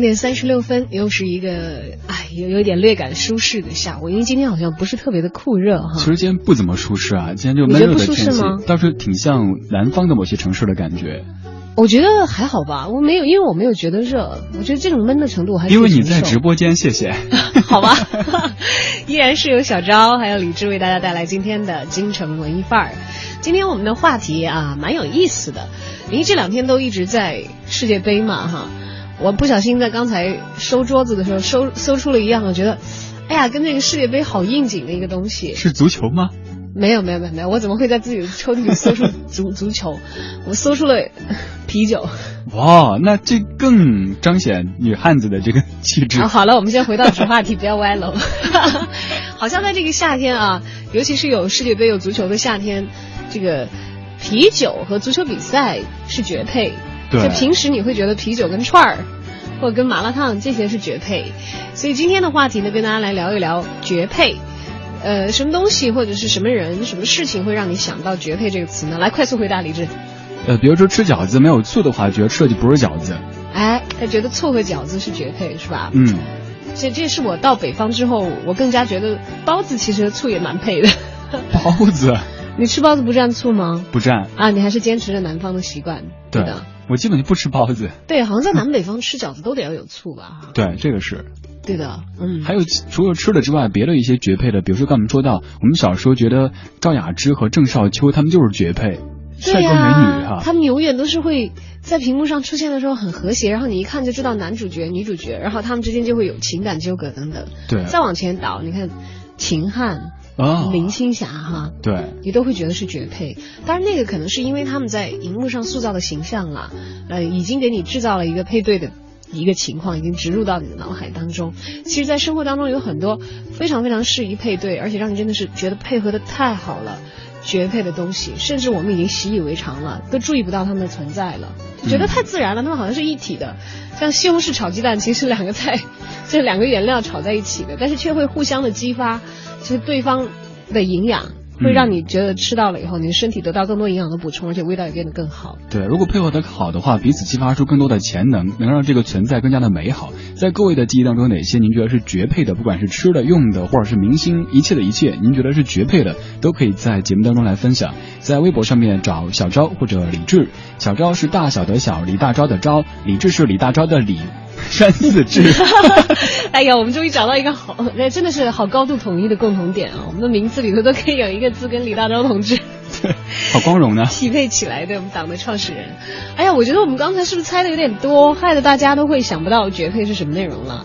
两点三十六分，又是一个哎，有有点略感舒适的下午，因为今天好像不是特别的酷热哈。其实今天不怎么舒适啊，今天就闷热的天气，倒是挺像南方的某些城市的感觉。我觉得还好吧，我没有，因为我没有觉得热，我觉得这种闷的程度还是因为你在直播间，谢谢。好吧，依然是由小昭还有李志为大家带来今天的京城文艺范儿。今天我们的话题啊，蛮有意思的，因为这两天都一直在世界杯嘛哈。我不小心在刚才收桌子的时候收搜出了一样，我觉得，哎呀，跟那个世界杯好应景的一个东西。是足球吗？没有没有没有没有，我怎么会在自己的抽屉里搜出足足球？我搜出了啤酒。哇，那这更彰显女汉子的这个气质。好了，我们先回到主话题，不要歪楼。好像在这个夏天啊，尤其是有世界杯、有足球的夏天，这个啤酒和足球比赛是绝配。就平时你会觉得啤酒跟串儿，或者跟麻辣烫这些是绝配，所以今天的话题呢，跟大家来聊一聊绝配。呃，什么东西或者是什么人、什么事情会让你想到绝配这个词呢？来，快速回答李志。呃，比如说吃饺子没有醋的话，觉得吃的就不是饺子。哎，他觉得醋和饺子是绝配，是吧？嗯。这这是我到北方之后，我更加觉得包子其实醋也蛮配的。包子。你吃包子不蘸醋吗？不蘸。啊，你还是坚持着南方的习惯。对的。我基本就不吃包子。对，好像在南北方吃饺子都得要有醋吧？对，这个是。对的，嗯。还有除了吃的之外，别的一些绝配的，比如说刚我们说到，我们小时候觉得赵雅芝和郑少秋他们就是绝配，帅哥美女哈。他们永远都是会在屏幕上出现的时候很和谐，然后你一看就知道男主角、女主角，然后他们之间就会有情感纠葛等等。对。再往前倒，你看秦汉。林青霞哈，对，你都会觉得是绝配。当然，那个可能是因为他们在荧幕上塑造的形象啊，呃，已经给你制造了一个配对的一个情况，已经植入到你的脑海当中。其实，在生活当中有很多非常非常适宜配对，而且让你真的是觉得配合的太好了，绝配的东西，甚至我们已经习以为常了，都注意不到它们的存在了，觉得太自然了，它们好像是一体的。像西红柿炒鸡蛋，其实两个菜，这两个原料炒在一起的，但是却会互相的激发。其实对方的营养会让你觉得吃到了以后，你的身体得到更多营养的补充，而且味道也变得更好。对，如果配合的好的话，彼此激发出更多的潜能，能让这个存在更加的美好。在各位的记忆当中，哪些您觉得是绝配的？不管是吃的、用的，或者是明星，一切的一切，您觉得是绝配的，都可以在节目当中来分享。在微博上面找小昭或者李志，小昭是大小的小，李大钊的昭，李志是李大钊的李。山寺志，哎呀，我们终于找到一个好，那真的是好高度统一的共同点啊！我们的名字里头都可以有一个字跟李大钊同志，好光荣呢，匹配起来的我们党的创始人。哎呀，我觉得我们刚才是不是猜的有点多，害得大家都会想不到绝配是什么内容了？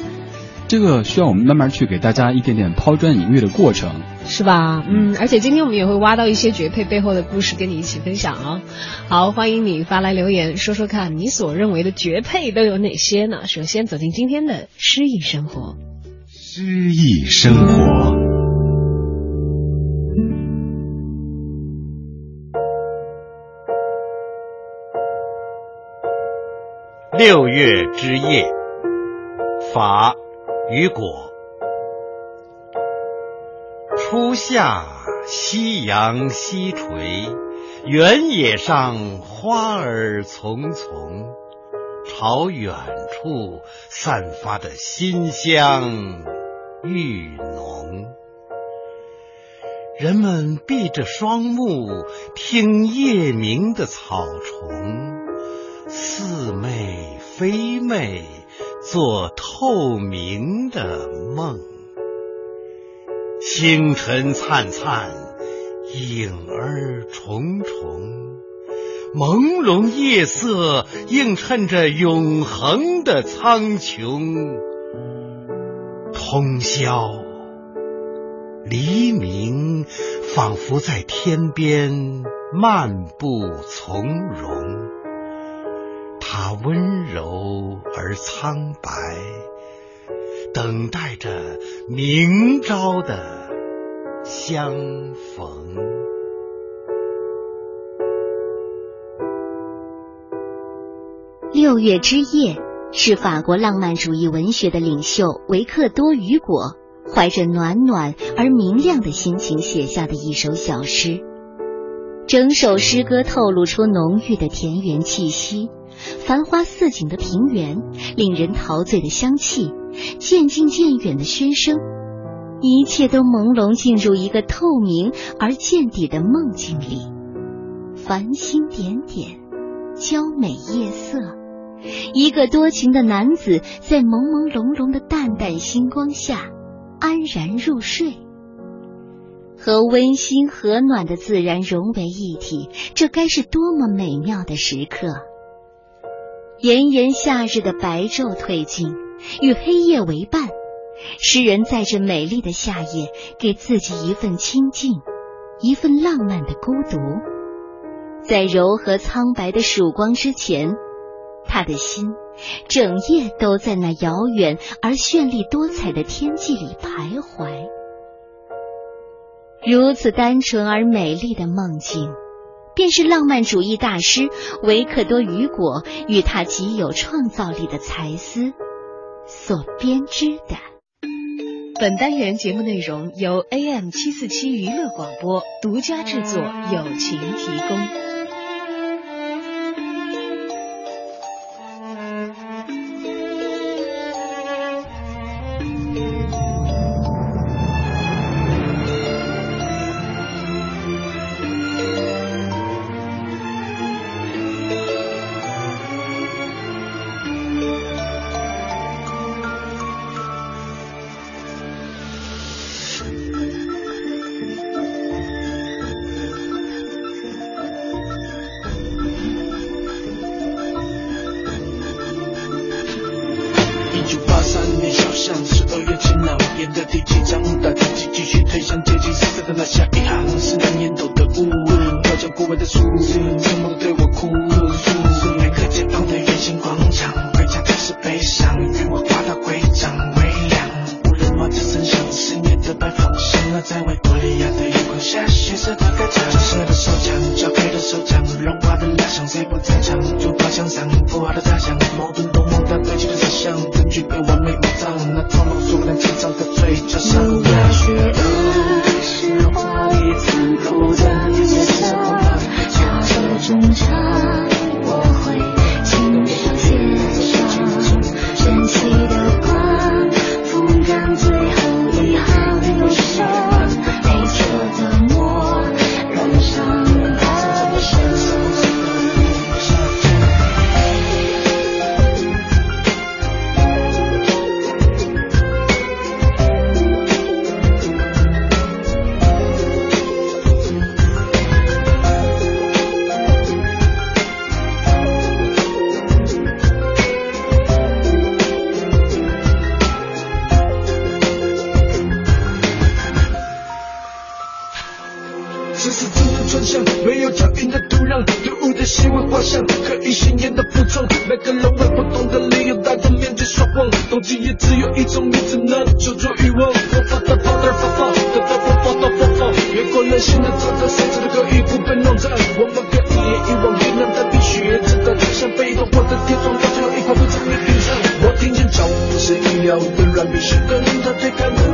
这个需要我们慢慢去给大家一点点抛砖引玉的过程。是吧？嗯，而且今天我们也会挖到一些绝配背后的故事，跟你一起分享哦。好，欢迎你发来留言，说说看你所认为的绝配都有哪些呢？首先走进今天的诗意生活。诗意生活。六月之夜，法雨果。初夏，夕阳西垂，原野上花儿丛丛，朝远处散发的馨香愈浓。人们闭着双目，听夜鸣的草虫，似寐非寐，做透明的梦。星辰灿灿，影儿重重，朦胧夜色映衬着永恒的苍穹。通宵，黎明仿佛在天边漫步从容，他温柔而苍白，等待着明朝的相逢。六月之夜是法国浪漫主义文学的领袖维克多·雨果怀着暖暖而明亮的心情写下的一首小诗。整首诗歌透露出浓郁的田园气息，繁花似锦的平原，令人陶醉的香气，渐近渐远的喧声，一切都朦胧进入一个透明而见底的梦境里。繁星点点，娇美夜色，一个多情的男子在朦朦胧胧的淡淡星光下安然入睡。和温馨和暖的自然融为一体，这该是多么美妙的时刻！炎炎夏日的白昼褪尽，与黑夜为伴，诗人在这美丽的夏夜，给自己一份清静，一份浪漫的孤独。在柔和苍白的曙光之前，他的心整夜都在那遥远而绚丽多彩的天际里徘徊。如此单纯而美丽的梦境，便是浪漫主义大师维克多·雨果与他极有创造力的才思所编织的。本单元节目内容由 AM 七四七娱乐广播独家制作，友情提供。要的软便是跟他推开门。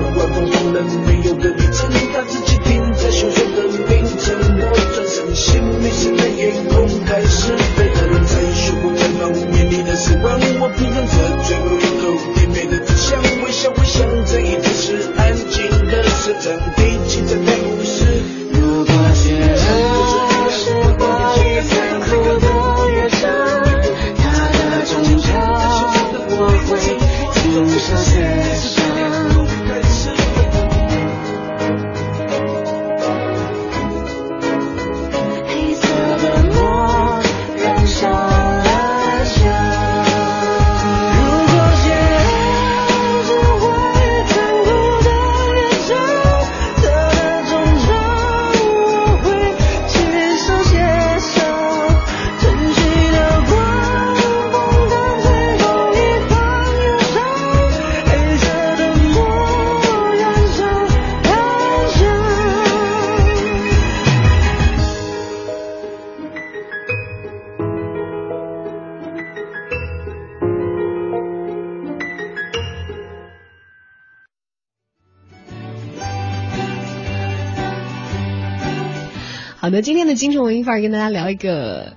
京城文艺范儿跟大家聊一个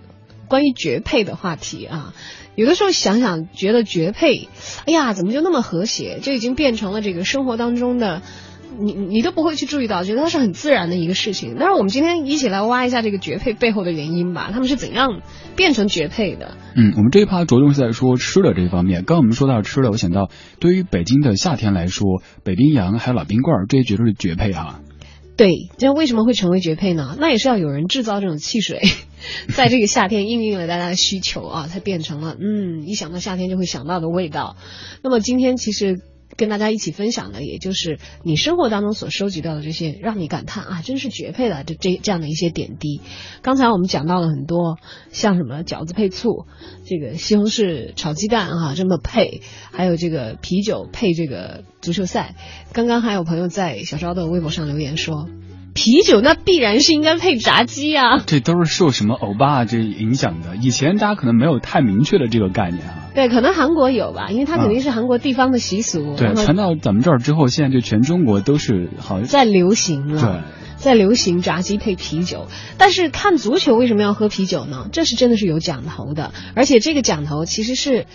关于绝配的话题啊。有的时候想想，觉得绝配，哎呀，怎么就那么和谐？就已经变成了这个生活当中的，你你都不会去注意到，觉得它是很自然的一个事情。但是我们今天一起来挖一下这个绝配背后的原因吧，他们是怎样变成绝配的？嗯，我们这一趴着重是在说吃的这方面。刚我们说到吃的，我想到对于北京的夏天来说，北冰洋还有老冰棍儿这些绝对是绝配哈。对，这为什么会成为绝配呢？那也是要有人制造这种汽水，在这个夏天应应了大家的需求啊，才变成了嗯，一想到夏天就会想到的味道。那么今天其实。跟大家一起分享的，也就是你生活当中所收集到的这些，让你感叹啊，真是绝配的这这这样的一些点滴。刚才我们讲到了很多，像什么饺子配醋，这个西红柿炒鸡蛋啊这么配，还有这个啤酒配这个足球赛。刚刚还有朋友在小昭的微博上留言说。啤酒那必然是应该配炸鸡啊！这都是受什么欧巴这影响的？以前大家可能没有太明确的这个概念啊。对，可能韩国有吧，因为它肯定是韩国地方的习俗。对，传到咱们这儿之后，现在就全中国都是好像在流行了。对，在流行炸鸡配啤酒。但是看足球为什么要喝啤酒呢？这是真的是有讲头的，而且这个讲头其实是。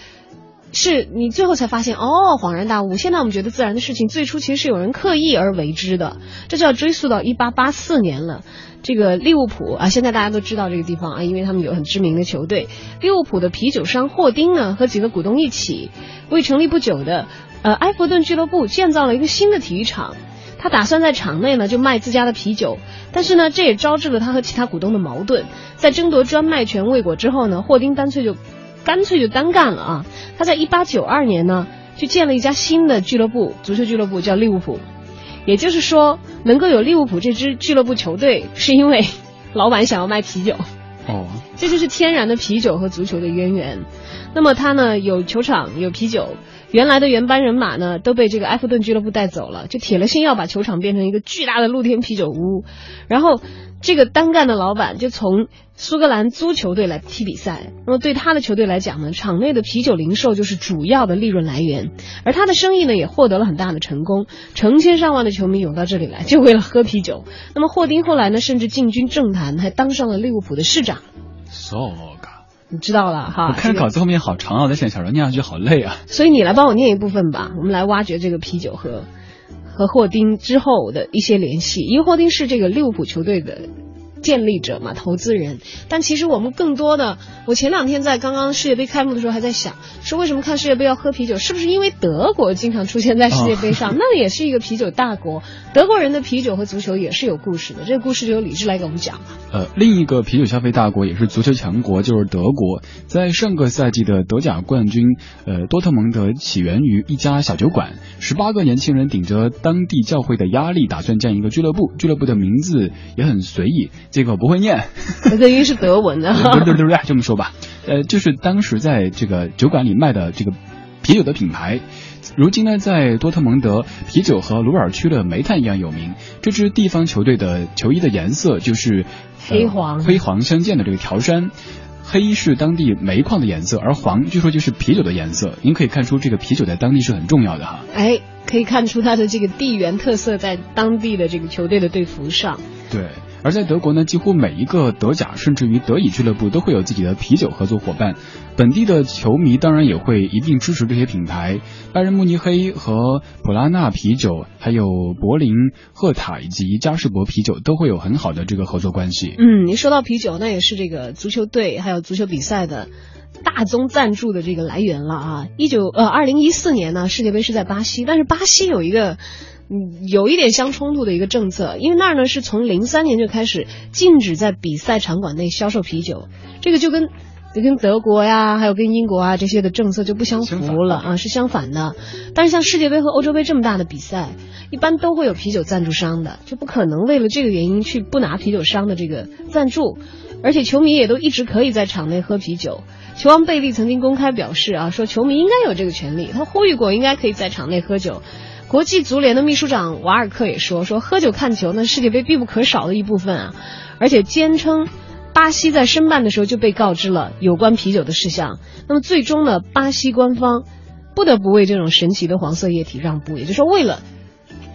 是你最后才发现哦，恍然大悟。现在我们觉得自然的事情，最初其实是有人刻意而为之的。这就要追溯到一八八四年了。这个利物浦啊，现在大家都知道这个地方啊，因为他们有很知名的球队。利物浦的啤酒商霍丁呢，和几个股东一起，为成立不久的呃埃弗顿俱乐部建造了一个新的体育场。他打算在场内呢就卖自家的啤酒，但是呢这也招致了他和其他股东的矛盾。在争夺专卖权未果之后呢，霍丁干脆就。干脆就单干了啊！他在一八九二年呢，就建了一家新的俱乐部，足球俱乐部叫利物浦。也就是说，能够有利物浦这支俱乐部球队，是因为老板想要卖啤酒。哦，这就是天然的啤酒和足球的渊源。那么他呢，有球场，有啤酒。原来的原班人马呢，都被这个埃弗顿俱乐部带走了，就铁了心要把球场变成一个巨大的露天啤酒屋。然后。这个单干的老板就从苏格兰足球队来踢比赛，那么对他的球队来讲呢，场内的啤酒零售就是主要的利润来源，而他的生意呢也获得了很大的成功，成千上万的球迷涌到这里来，就为了喝啤酒。那么霍丁后来呢，甚至进军政坛，还当上了利物浦的市长。So 你知道了哈。我看稿子后面好长啊，我在想小时候念上去好累啊。所以你来帮我念一部分吧，我们来挖掘这个啤酒和。和霍丁之后的一些联系，因为霍丁是这个利物浦球队的。建立者嘛，投资人。但其实我们更多的，我前两天在刚刚世界杯开幕的时候还在想，说为什么看世界杯要喝啤酒？是不是因为德国经常出现在世界杯上？那也是一个啤酒大国。德国人的啤酒和足球也是有故事的。这个故事就由李志来给我们讲吧。呃，另一个啤酒消费大国也是足球强国，就是德国。在上个赛季的德甲冠军，呃，多特蒙德起源于一家小酒馆，十八个年轻人顶着当地教会的压力，打算建一个俱乐部。俱乐部的名字也很随意。这个我不会念，这应该是德文的。对对对对，这么说吧，呃，就是当时在这个酒馆里卖的这个啤酒的品牌，如今呢，在多特蒙德，啤酒和鲁尔区的煤炭一样有名。这支地方球队的球衣的颜色就是黑黄，黑黄相间的这个条衫，黑是当地煤矿的颜色，而黄据说就是啤酒的颜色。您可以看出，这个啤酒在当地是很重要的哈。哎，可以看出它的这个地缘特色在当地的这个球队的队服上。对。而在德国呢，几乎每一个德甲甚至于德乙俱乐部都会有自己的啤酒合作伙伴，本地的球迷当然也会一定支持这些品牌。拜仁慕尼黑和普拉纳啤酒，还有柏林赫塔以及嘉士伯啤酒都会有很好的这个合作关系。嗯，你说到啤酒，那也是这个足球队还有足球比赛的大宗赞助的这个来源了啊。一九呃，二零一四年呢，世界杯是在巴西，但是巴西有一个。嗯，有一点相冲突的一个政策，因为那儿呢是从零三年就开始禁止在比赛场馆内销售啤酒，这个就跟跟德国呀，还有跟英国啊这些的政策就不相符了啊，是相反的。但是像世界杯和欧洲杯这么大的比赛，一般都会有啤酒赞助商的，就不可能为了这个原因去不拿啤酒商的这个赞助，而且球迷也都一直可以在场内喝啤酒。球王贝利曾经公开表示啊，说球迷应该有这个权利，他呼吁过应该可以在场内喝酒。国际足联的秘书长瓦尔克也说：“说喝酒看球，那世界杯必不可少的一部分啊！而且坚称，巴西在申办的时候就被告知了有关啤酒的事项。那么最终呢，巴西官方不得不为这种神奇的黄色液体让步。也就是说，为了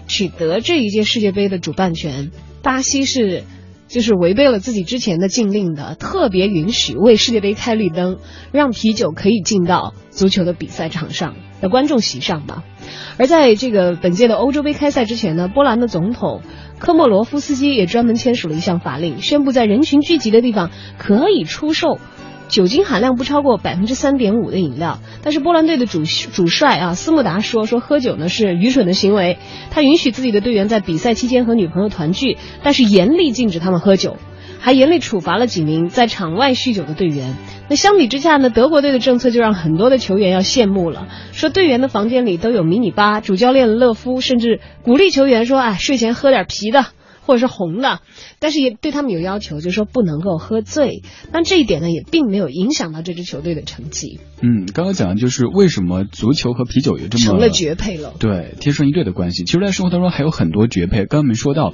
取得这一届世界杯的主办权，巴西是就是违背了自己之前的禁令的，特别允许为世界杯开绿灯，让啤酒可以进到足球的比赛场上观众席上吧。而在这个本届的欧洲杯开赛之前呢，波兰的总统科莫罗夫斯基也专门签署了一项法令，宣布在人群聚集的地方可以出售。酒精含量不超过百分之三点五的饮料，但是波兰队的主主帅啊斯穆达说说喝酒呢是愚蠢的行为，他允许自己的队员在比赛期间和女朋友团聚，但是严厉禁止他们喝酒，还严厉处罚了几名在场外酗酒的队员。那相比之下呢，德国队的政策就让很多的球员要羡慕了，说队员的房间里都有迷你吧，主教练勒夫甚至鼓励球员说，哎，睡前喝点啤的。或者是红的，但是也对他们有要求，就是说不能够喝醉。但这一点呢，也并没有影响到这支球队的成绩。嗯，刚刚讲的就是为什么足球和啤酒有这么成了绝配了，对，天生一对的关系。其实，在生活当中还有很多绝配。刚刚没说到，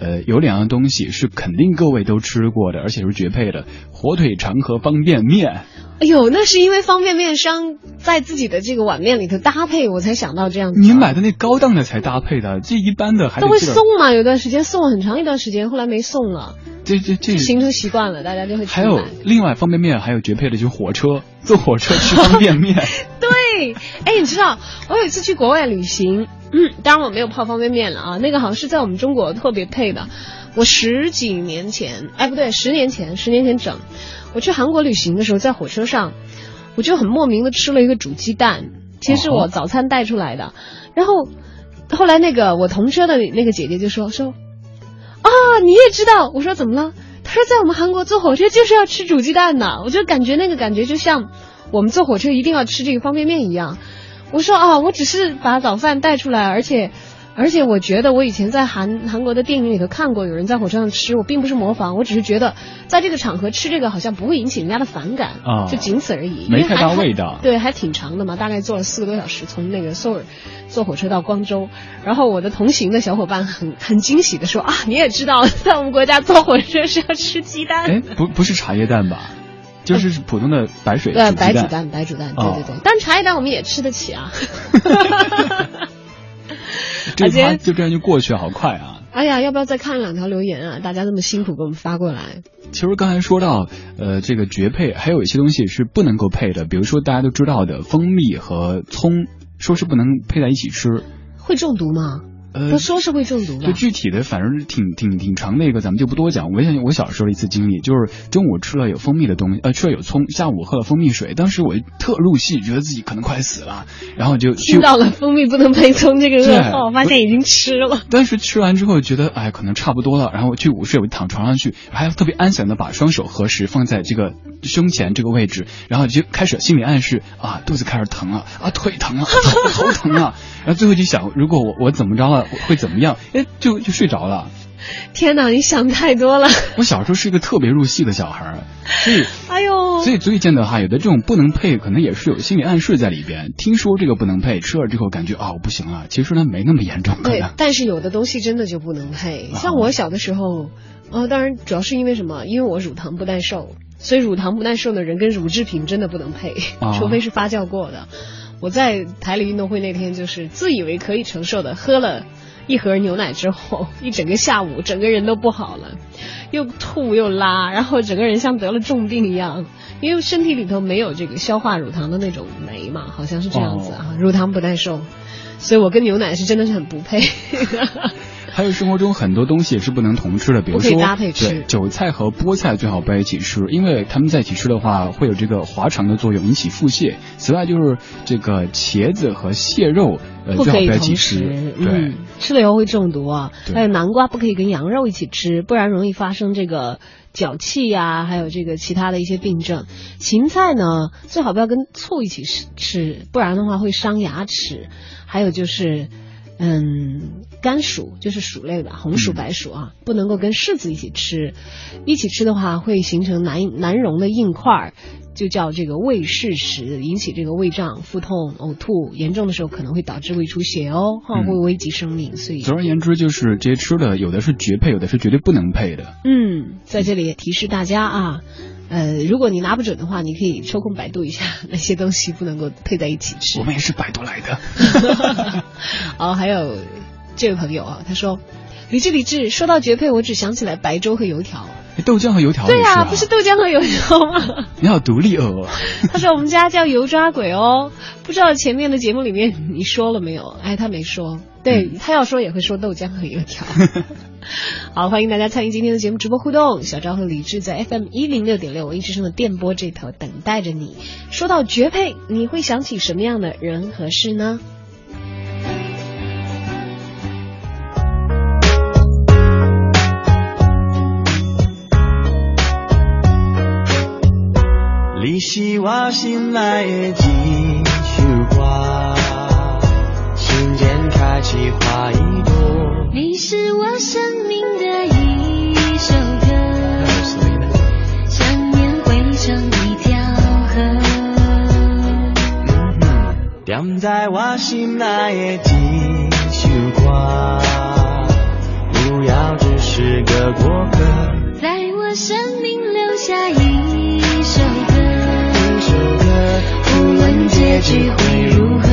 呃，有两样东西是肯定各位都吃过的，而且是绝配的：火腿肠和方便面。哎呦，那是因为方便面商在自己的这个碗面里头搭配，我才想到这样子。你买的那高档的才搭配的，这一般的还都会送嘛？有段时间送了很长一段时间，后来没送了。这这这形成习惯了，大家就会。还有另外方便面还有绝配的就是火车，坐火车吃方便面。对，哎，你知道我有一次去国外旅行，嗯，当然我没有泡方便面了啊，那个好像是在我们中国特别配的。我十几年前，哎，不对，十年前，十年前整。我去韩国旅行的时候，在火车上，我就很莫名的吃了一个煮鸡蛋，其实是我早餐带出来的。然后后来那个我同车的那个姐姐就说说，啊，你也知道？我说怎么了？她说在我们韩国坐火车就是要吃煮鸡蛋的。我就感觉那个感觉就像我们坐火车一定要吃这个方便面一样。我说啊，我只是把早饭带出来，而且。而且我觉得我以前在韩韩国的电影里头看过有人在火车上吃，我并不是模仿，我只是觉得在这个场合吃这个好像不会引起人家的反感啊，就仅此而已。没太大味道。对，还挺长的嘛，大概坐了四个多小时，从那个首尔坐火车到光州。然后我的同行的小伙伴很很惊喜的说啊，你也知道在我们国家坐火车是要吃鸡蛋？哎，不不是茶叶蛋吧？就是普通的白水对，白煮蛋，白煮蛋，对对对。但茶叶蛋我们也吃得起啊。这天就这样就过去，好快啊！哎呀，要不要再看两条留言啊？大家那么辛苦给我们发过来。其实刚才说到，呃，这个绝配，还有一些东西是不能够配的，比如说大家都知道的蜂蜜和葱，说是不能配在一起吃，会中毒吗？呃，说是会中毒就具体的，反正挺挺挺长的一个，咱们就不多讲。我想我小时候的一次经历，就是中午吃了有蜂蜜的东西，呃，吃了有葱，下午喝了蜂蜜水，当时我特入戏，觉得自己可能快死了，然后就听到了蜂蜜不能配葱这个噩耗，发现已经吃了。当时吃完之后觉得，哎，可能差不多了，然后去午睡，我躺床上去，还特别安详的把双手合十放在这个胸前这个位置，然后就开始心理暗示啊，肚子开始疼了，啊，腿疼了，头疼了。然后最后就想，如果我我怎么着了，会怎么样？哎，就就睡着了。天哪，你想太多了。我小时候是一个特别入戏的小孩，所以，哎呦，所以所以见得哈，有的这种不能配，可能也是有心理暗示在里边。听说这个不能配，吃了之后感觉啊，不行了。其实呢，没那么严重。对，但是有的东西真的就不能配。像我小的时候，呃，当然主要是因为什么？因为我乳糖不耐受，所以乳糖不耐受的人跟乳制品真的不能配，除非是发酵过的。我在台里运动会那天，就是自以为可以承受的，喝了一盒牛奶之后，一整个下午，整个人都不好了，又吐又拉，然后整个人像得了重病一样，因为身体里头没有这个消化乳糖的那种酶嘛，好像是这样子啊，乳糖不耐受，所以我跟牛奶是真的是很不配。还有生活中很多东西也是不能同吃的，比如说搭配吃，韭菜和菠菜最好不要一起吃，因为它们在一起吃的话会有这个滑肠的作用，引起腹泻。此外就是这个茄子和蟹肉，呃，最好不要一起吃，对，吃了以后会中毒啊。还有南瓜不可以跟羊肉一起吃，不然容易发生这个脚气呀，还有这个其他的一些病症。芹菜呢最好不要跟醋一起吃，吃，不然的话会伤牙齿。还有就是。嗯，甘薯就是薯类的，红薯、白薯啊，不能够跟柿子一起吃，一起吃的话会形成难难溶的硬块儿，就叫这个胃柿石，引起这个胃胀、腹痛、呕吐，严重的时候可能会导致胃出血哦，哈，会危及生命。所以，总而言之，就是这些吃的有的是绝配，有的是绝对不能配的。嗯，在这里也提示大家啊。呃，如果你拿不准的话，你可以抽空百度一下 那些东西不能够配在一起吃。我们也是百度来的。哦，还有这位朋友啊，他说理智理智，说到绝配，我只想起来白粥和油条。豆浆和油条对呀、啊，不是豆浆和油条吗？你好独立哦。他说我们家叫油抓鬼哦，不知道前面的节目里面你说了没有？哎，他没说。对他要说也会说豆浆和油条。好，欢迎大家参与今天的节目直播互动。小昭和李志在 FM 一零六点六文艺之声的电波这头等待着你。说到绝配，你会想起什么样的人和事呢？是我心内的一首歌，心间开起花一朵。你是我生命的一首歌，想念汇成一条河。点在我心内的一首歌，不要只是个过客。在我生命留下一首歌，一首歌，结局会如何，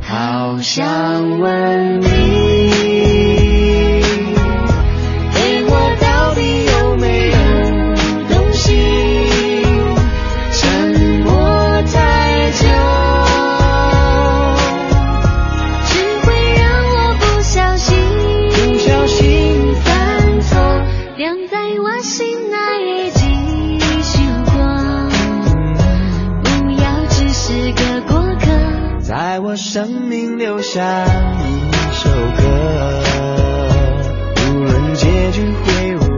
好想问你，生命留下一首歌，无论结局会如何。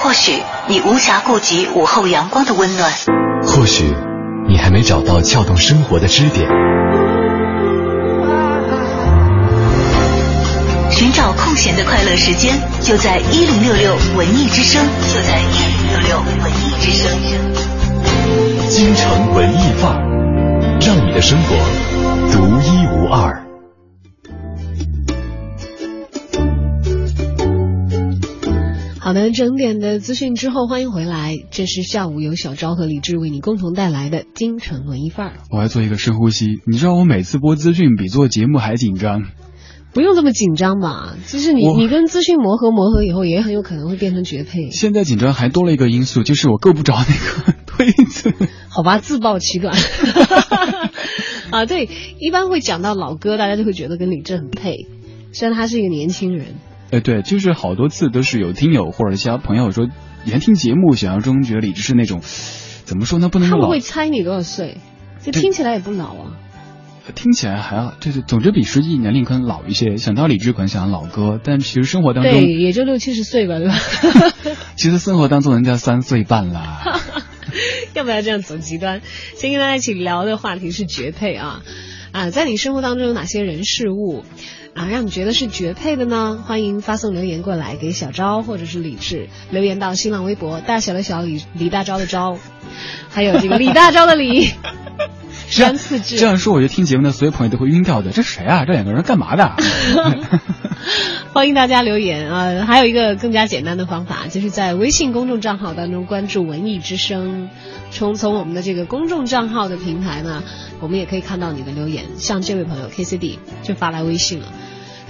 或许你无暇顾及午后阳光的温暖，或许你还没找到撬动生活的支点，寻找空闲的快乐时间，就在一零六六文艺之声，就在一零六六文艺之声。京城文艺范儿，让你的生活独一无二。好的，整点的资讯之后，欢迎回来。这是下午由小昭和李志为你共同带来的京城文艺范儿。我要做一个深呼吸。你知道我每次播资讯比做节目还紧张。不用这么紧张吧？其实你你跟资讯磨合磨合以后，也很有可能会变成绝配。现在紧张还多了一个因素，就是我够不着那个推子。好吧，自暴其短。啊，对，一般会讲到老歌，大家就会觉得跟李志很配，虽然他是一个年轻人。哎，对，就是好多次都是有听友或者其他朋友说，以前听节目想象中觉得李志是那种，怎么说呢，不能他们会猜你多少岁，就听起来也不老啊。听起来还好，就是，总之比实际年龄可能老一些。想到李志可能想老歌，但其实生活当中，对，也就六七十岁吧，对吧？其实生活当中人家三岁半啦。要不要这样走极端？先跟大家一起聊的话题是绝配啊啊，在你生活当中有哪些人事物啊让你觉得是绝配的呢？欢迎发送留言过来给小昭或者是李智，留言到新浪微博大小的小李李大钊的钊，还有这个李大钊的李。这 样山次志这样说，我觉得听节目的所有朋友都会晕掉的。这谁啊？这两个人干嘛的？欢迎大家留言啊！还有一个更加简单的方法，就是在微信公众账号当中关注“文艺之声”，从从我们的这个公众账号的平台呢，我们也可以看到你的留言。像这位朋友 KCD 就发来微信了，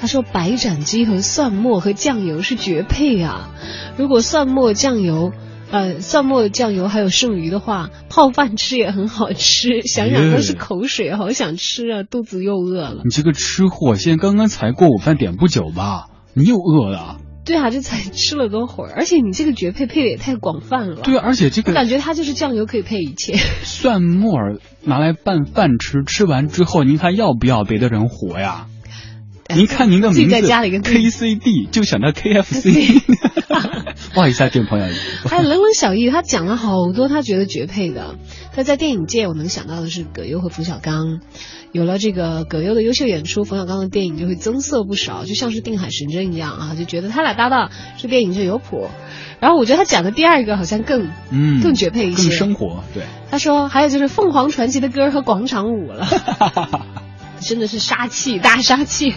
他说白斩鸡和蒜末和酱油是绝配啊！如果蒜末酱油。呃，蒜末酱油还有剩余的话，泡饭吃也很好吃。想想都是口水，好想吃啊，肚子又饿了。你这个吃货，现在刚刚才过午饭点不久吧？你又饿了？对啊，这才吃了多会儿，而且你这个绝配配的也太广泛了。对，而且这个我感觉它就是酱油可以配一切。蒜末儿拿来拌饭吃，吃完之后您还要不要别的人活呀？您看您的名字在家里跟 KCD 就想到 KFC，不好意思啊，这位 朋友。还有冷冷小易，他讲了好多他觉得绝配的。他在电影界，我能想到的是葛优和冯小刚。有了这个葛优的优秀演出，冯小刚的电影就会增色不少，就像是定海神针一样啊，就觉得他俩搭档这电影就有谱。然后我觉得他讲的第二个好像更嗯更绝配一些，更生活。对，他说还有就是凤凰传奇的歌和广场舞了。真的是杀气，大杀气。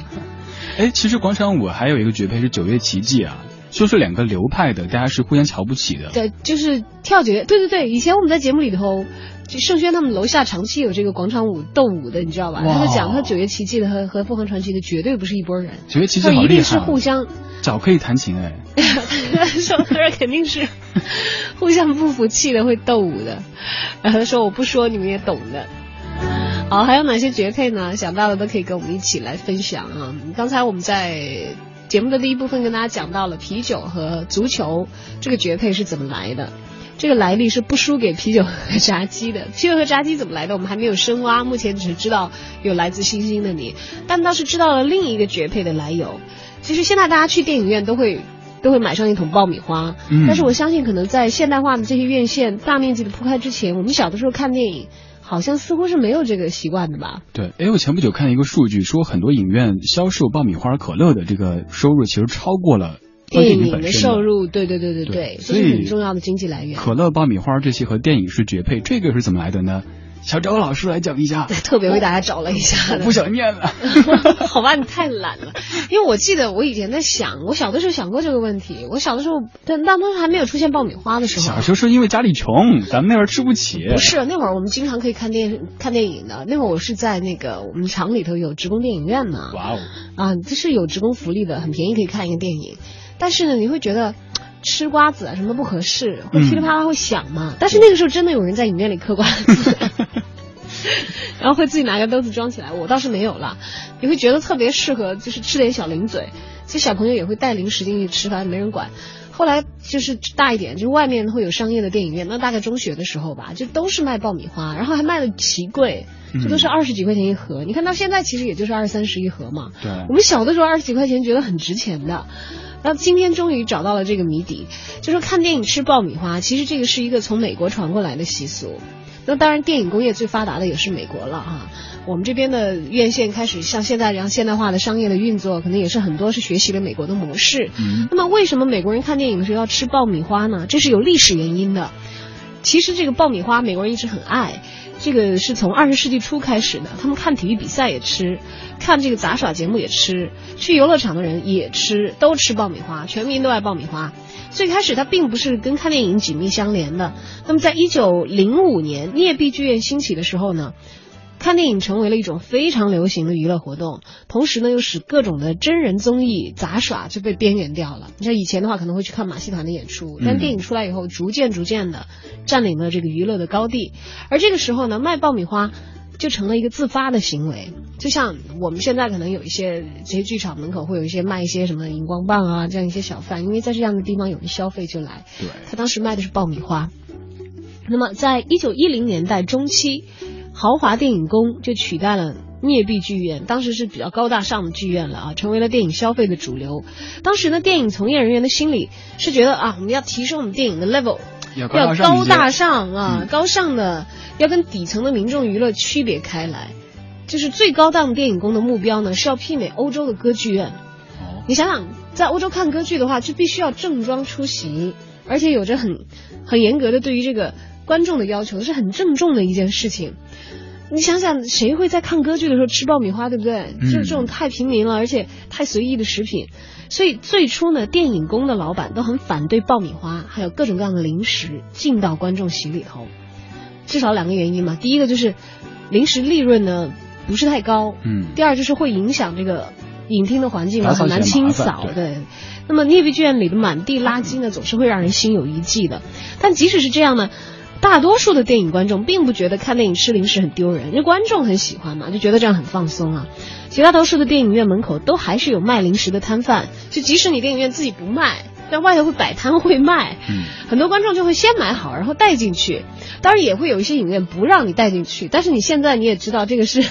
哎，其实广场舞还有一个绝配是九月奇迹啊，说是两个流派的，大家是互相瞧不起的。对，就是跳九月，对对对，以前我们在节目里头，就盛轩他们楼下长期有这个广场舞斗舞的，你知道吧？他就讲他九月奇迹的和和凤凰传奇的绝对不是一拨人，九月奇迹他一定是互相，脚可以弹琴哎。他说他说肯定是互相不服气的会斗舞的，然后他说我不说你们也懂的。好，还有哪些绝配呢？想到的都可以跟我们一起来分享啊！刚才我们在节目的第一部分跟大家讲到了啤酒和足球这个绝配是怎么来的。这个来历是不输给啤酒和炸鸡的。啤酒和炸鸡怎么来的？我们还没有深挖，目前只是知道有来自星星的你，但倒是知道了另一个绝配的来由。其实现在大家去电影院都会都会买上一桶爆米花，嗯但是我相信可能在现代化的这些院线大面积的铺开之前，我们小的时候看电影，好像似乎是没有这个习惯的吧？对，哎，我前不久看一个数据，说很多影院销售爆米花、可乐的这个收入其实超过了电影的收入，对对对对对所以是很重要的经济来源。可乐、爆米花这些和电影是绝配，这个是怎么来的呢？小周老师来讲一下。特别为大家找了一下我不想念了。好吧，你太懒了。因为我记得我以前在想，我小的时候想过这个问题。我小的时候，但但当时还没有出现爆米花的时候小。时候是因为家里穷，咱们那会儿吃不起。不是，那会儿我们经常可以看电看电影的。那会儿我是在那个我们厂里头有职工电影院嘛。哇哦，啊，这是有职工福利的，很便宜可以看一个电影。但是呢，你会觉得吃瓜子啊什么不合适，会噼里啪啦会响嘛。但是那个时候真的有人在影院里嗑瓜子。然后会自己拿个兜子装起来，我倒是没有了。你会觉得特别适合，就是吃点小零嘴。其实小朋友也会带零食进去吃，反正没人管。后来就是大一点，就是外面会有商业的电影院，那大概中学的时候吧，就都是卖爆米花，然后还卖的奇贵，这都是二十几块钱一盒。你看到现在其实也就是二三十一盒嘛。对我们小的时候二十几块钱觉得很值钱的。那今天终于找到了这个谜底，就说看电影吃爆米花，其实这个是一个从美国传过来的习俗。那当然，电影工业最发达的也是美国了哈。我们这边的院线开始像现在这样现代化的商业的运作，可能也是很多是学习了美国的模式。嗯那么，为什么美国人看电影的时候要吃爆米花呢？这是有历史原因的。其实这个爆米花美国人一直很爱，这个是从二十世纪初开始的。他们看体育比赛也吃，看这个杂耍节目也吃，去游乐场的人也吃，都吃爆米花，全民都爱爆米花。最开始它并不是跟看电影紧密相连的。那么在一九零五年镍币剧院兴起的时候呢，看电影成为了一种非常流行的娱乐活动，同时呢又使各种的真人综艺、杂耍就被边缘掉了。你像以前的话可能会去看马戏团的演出，但嗯电影出来以后，逐渐逐渐的占领了这个娱乐的高地。而这个时候呢，卖爆米花。就成了一个自发的行为，就像我们现在可能有一些这些剧场门口会有一些卖一些什么荧光棒啊这样一些小贩，因为在这样的地方有人消费就来。对，他当时卖的是爆米花。那么，在一九一零年代中期，豪华电影宫就取代了镍币剧院，当时是比较高大上的剧院了啊，成为了电影消费的主流。当时呢，电影从业人员的心理是觉得啊，我们要提升我们电影的 level，要高大上啊，嗯高尚的，要跟底层的民众娱乐区别开来。就是最高档的电影宫的目标呢，是要媲美欧洲的歌剧院。哦你想想，在欧洲看歌剧的话，就必须要正装出席，而且有着很很严格的对于这个观众的要求，是很郑重的一件事情。你想想，谁会在看歌剧的时候吃爆米花，对不对？嗯就是这种太平民了，而且太随意的食品。所以最初呢，电影宫的老板都很反对爆米花，还有各种各样的零食进到观众席里头。至少两个原因嘛，第一个就是零食利润呢不是太高，嗯第二就是会影响这个影厅的环境嘛，很难清扫。对对，那么聂币剧院里的满地垃圾呢，总是会让人心有余悸的。但即使是这样呢，大多数的电影观众并不觉得看电影吃零食很丢人，因为观众很喜欢嘛，就觉得这样很放松啊。绝大多数的电影院门口都还是有卖零食的摊贩，就即使你电影院自己不卖，但外头会摆摊会卖。嗯，很多观众就会先买好，然后带进去。当然也会有一些影院不让你带进去，但是你现在你也知道这个是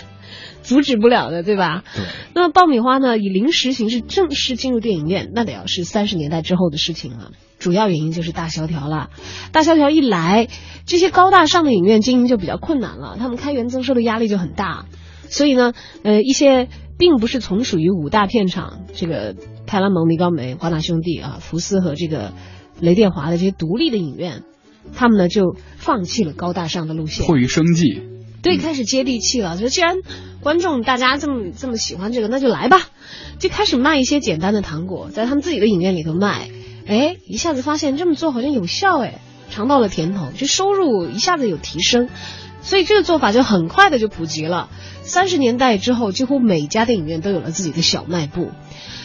阻止不了的，对吧？对。那么爆米花呢，以零食形式正式进入电影院，那得要是三十年代之后的事情了。主要原因就是大萧条了，大萧条一来，这些高大上的影院经营就比较困难了，他们开源增收的压力就很大。所以呢，呃，一些并不是从属于五大片厂，这个派拉蒙、米高梅、华纳兄弟啊、福斯和这个雷电华的这些独立的影院，他们呢就放弃了高大上的路线，迫于生计，对，开始接地气了。说既然观众大家这么这么喜欢这个，那就来吧。就开始卖一些简单的糖果，在他们自己的影院里头卖。哎，一下子发现这么做好像有效，哎，尝到了甜头，就收入一下子有提升，所以这个做法就很快的就普及了。三十年代之后，几乎每家电影院都有了自己的小卖部。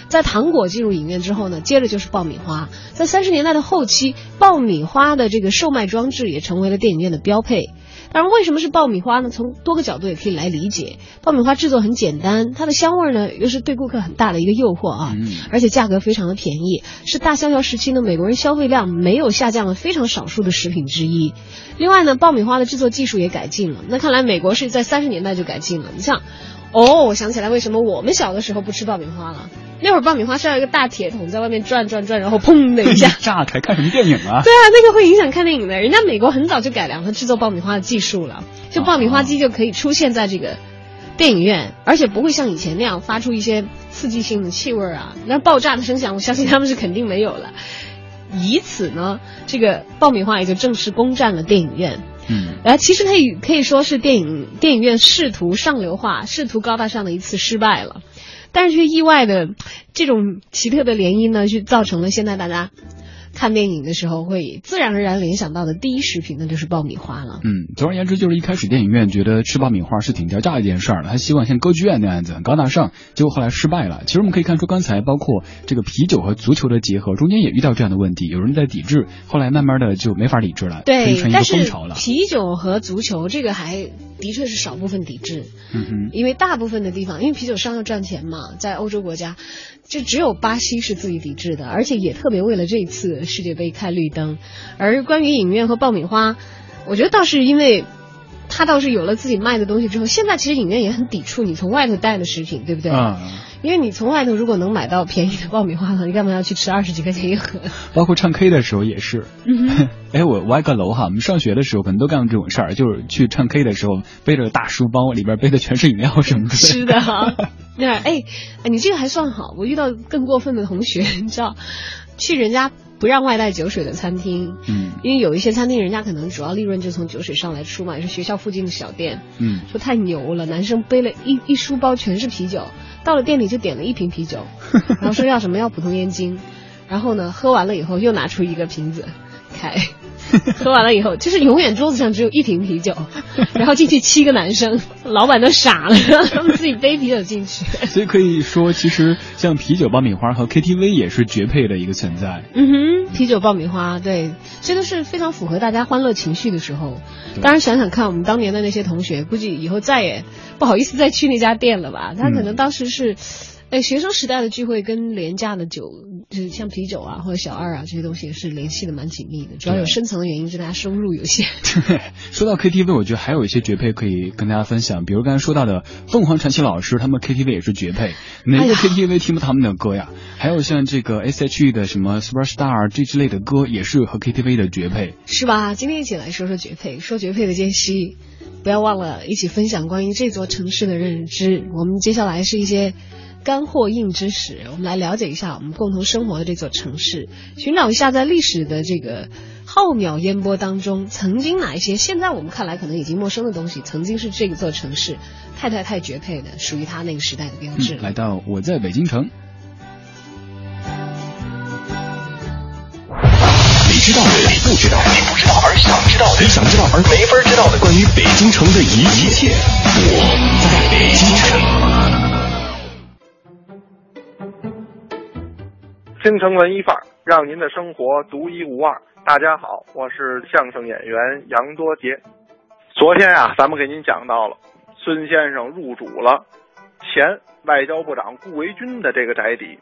在糖果进入影院之后呢，接着就是爆米花。在三十年代的后期，爆米花的这个售卖装置也成为了电影院的标配。当然，为什么是爆米花呢？从多个角度也可以来理解。爆米花制作很简单，它的香味呢又是对顾客很大的一个诱惑啊，而且价格非常的便宜，是大萧条时期呢美国人消费量没有下降的非常少数的食品之一。另外呢，爆米花的制作技术也改进了。那看来美国是在三十年代就改进了。你像，哦，我想起来为什么我们小的时候不吃爆米花了。那会儿爆米花是要一个大铁桶在外面转转转，然后砰的一下 炸开，看什么电影啊？对啊，那个会影响看电影的。人家美国很早就改良了制作爆米花的技术了，就爆米花机就可以出现在这个电影院，而且不会像以前那样发出一些刺激性的气味啊，那爆炸的声响，我相信他们是肯定没有了。以此呢，这个爆米花也就正式攻占了电影院。嗯，然后其实可以可以说是电影电影院试图上流化、试图高大上的一次失败了。但是却意外的，这种奇特的联姻呢，就造成了现在大家看电影的时候会自然而然联想到的第一食品，那就是爆米花了。嗯，总而言之，就是一开始电影院觉得吃爆米花是挺掉价一件事儿的，他希望像歌剧院那样子很高大上，结果后来失败了。其实我们可以看出，刚才包括这个啤酒和足球的结合，中间也遇到这样的问题，有人在抵制，后来慢慢的就没法抵制了，对，成一个风潮了。啤酒和足球这个还的确是少部分抵制，嗯哼，因为大部分的地方，因为啤酒商要赚钱嘛，在欧洲国家，就只有巴西是自己抵制的，而且也特别为了这次世界杯开绿灯。而关于影院和爆米花，我觉得倒是因为。他倒是有了自己卖的东西之后，现在其实影院也很抵触你从外头带的食品，对不对？啊，因为你从外头如果能买到便宜的爆米花了，你干嘛要去吃二十几块钱一盒？包括唱 K 的时候也是。嗯 哎，我我挨个楼哈，我们上学的时候可能都干过这种事儿，就是去唱 K 的时候背着个大书包，里边背的全是饮料什么的。是的哈，那哎哎，你这个还算好。我遇到更过分的同学，你知道，去人家不让外带酒水的餐厅，嗯，因为有一些餐厅人家可能主要利润就从酒水上来出嘛，也是学校附近的小店，嗯，说太牛了，男生背了一一书包全是啤酒，到了店里就点了一瓶啤酒，然后说要什么要普通烟精，然后呢喝完了以后又拿出一个瓶子开。喝完了以后，就是永远桌子上只有一瓶啤酒，然后进去七个男生，老板都傻了，让他们自己背啤酒进去。所以可以说，其实像啤酒、爆米花和 KTV 也是绝配的一个存在。嗯哼，啤酒、爆米花，对，这都是非常符合大家欢乐情绪的时候。当然，想想看，我们当年的那些同学，估计以后再也不好意思再去那家店了吧？他可能当时是。哎，学生时代的聚会跟廉价的酒，就是像啤酒啊或者小二啊这些东西是联系的蛮紧密的。主要有深层的原因，是大家收入有限。对，说到 KTV，我觉得还有一些绝配可以跟大家分享，比如刚才说到的凤凰传奇老师，他们 KTV 也是绝配，哪个 KTV 听不他们的歌呀？还有像这个 S.H.E 的什么 Superstar 这之类的歌，也是和 KTV 的绝配，是吧？今天一起来说说绝配，说绝配的间隙，不要忘了一起分享关于这座城市的认知。我们接下来是一些。干货硬知识，我们来了解一下我们共同生活的这座城市，寻找一下在历史的这个浩渺烟波当中，曾经哪一些现在我们看来可能已经陌生的东西，曾经是这座城市太太太绝配的，属于它那个时代的标志。来到我在北京城，你知道的，你不知道，你不知道而想知道的，你想知道而没法知道的，关于北京城的一一切，我在北京城。京城文艺范儿，让您的生活独一无二。大家好，我是相声演员杨多杰。昨天啊，咱们给您讲到了孙先生入主了前外交部长顾维钧的这个宅邸。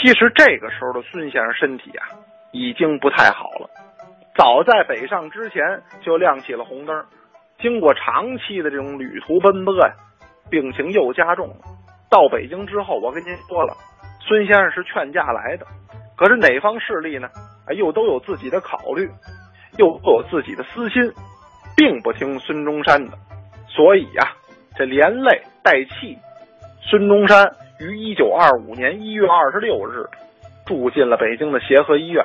其实这个时候的孙先生身体啊，已经不太好了。早在北上之前就亮起了红灯，经过长期的这种旅途奔波呀，病情又加重了。到北京之后，我跟您说了。孙先生是劝架来的，可是哪方势力呢？哎，又都有自己的考虑，又都有自己的私心，并不听孙中山的。所以呀，这连累带气，孙中山于一九二五年一月二十六日住进了北京的协和医院。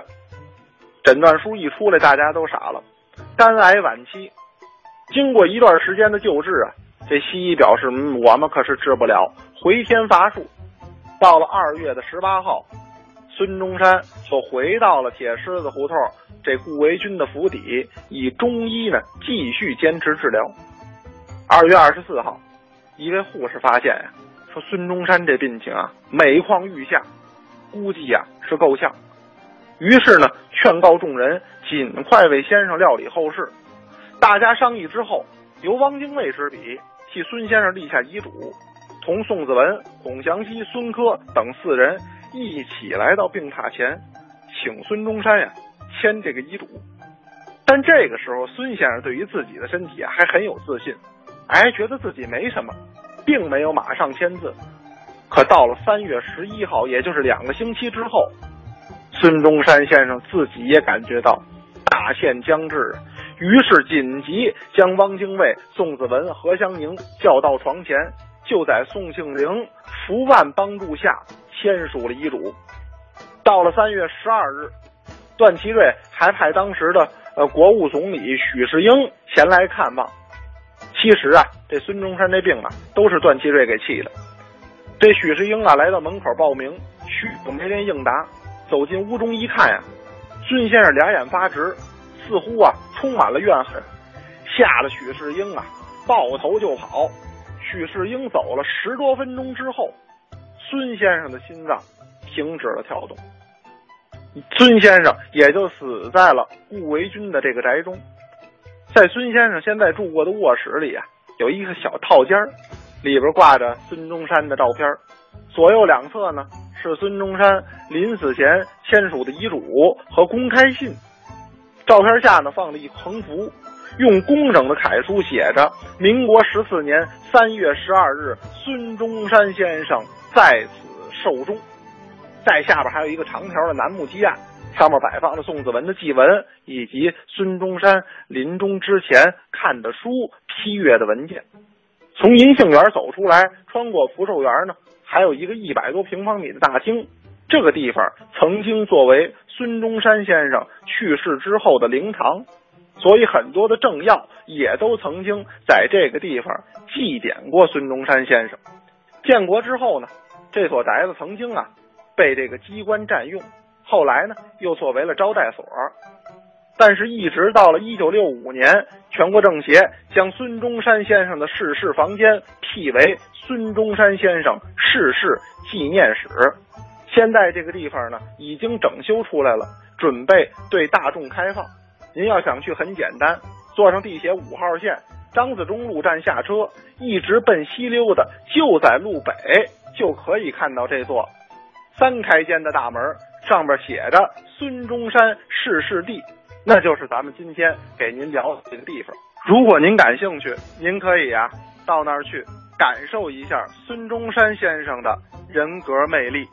诊断书一出来，大家都傻了，肝癌晚期。经过一段时间的救治啊，这西医表示，嗯，我们可是治不了，回天乏术。到了二月的十八号，孙中山就回到了铁狮子胡同这顾维钧的府邸，以中医呢继续坚持治疗。二月二十四号，一位护士发现呀，说孙中山这病情啊每况愈下，估计呀是够呛。于是呢，劝告众人尽快为先生料理后事。大家商议之后，由汪精卫执笔替孙先生立下遗嘱，同宋子文、孔祥熙、孙科等四人一起来到病榻前，请孙中山呀签这个遗嘱。但这个时候，孙先生对于自己的身体啊还很有自信，哎，觉得自己没什么，并没有马上签字。可到了三月十一号，也就是两个星期之后。孙中山先生自己也感觉到大限将至，于是紧急将汪精卫、宋子文、何香凝叫到床前，就在宋庆龄福万帮助下签署了遗嘱。到了三月十二日，段祺瑞还派当时的呃国务总理许世英前来看望。其实啊，这孙中山这病啊，都是段祺瑞给气的。这许世英啊，来到门口报名，许没人应答。走进屋中一看呀，孙先生两眼发直，似乎啊充满了怨恨，吓得许世英啊抱头就跑。许世英走了十多分钟之后，孙先生的心脏停止了跳动，孙先生也就死在了顾维钧的这个宅中。在孙先生现在住过的卧室里啊，有一个小套间里边挂着孙中山的照片，左右两侧呢。是孙中山临死前签署的遗嘱和公开信，照片下呢放了一横幅，用工整的楷书写着“民国十四年三月十二日，孙中山先生在此寿终”。在下边还有一个长条的楠木基案，上面摆放着宋子文的祭文以及孙中山临终之前看的书、批阅的文件。从银杏园走出来，穿过福寿园呢。还有一个一百多平方米的大厅，这个地方曾经作为孙中山先生去世之后的灵堂，所以很多的政要也都曾经在这个地方祭奠过孙中山先生。建国之后呢，这所宅子曾经啊被这个机关占用，后来呢又作为了招待所。但是，一直到了一九六五年，全国政协将孙中山先生的逝世房间辟为孙中山先生逝世纪念室。现在这个地方呢，已经整修出来了，准备对大众开放。您要想去，很简单，坐上地铁五号线张自忠路站下车，一直奔西溜达，就在路北就可以看到这座三开间的大门，上面写着“孙中山逝世地”。那就是咱们今天给您聊的这个地方。如果您感兴趣，您可以啊到那儿去感受一下孙中山先生的人格魅力。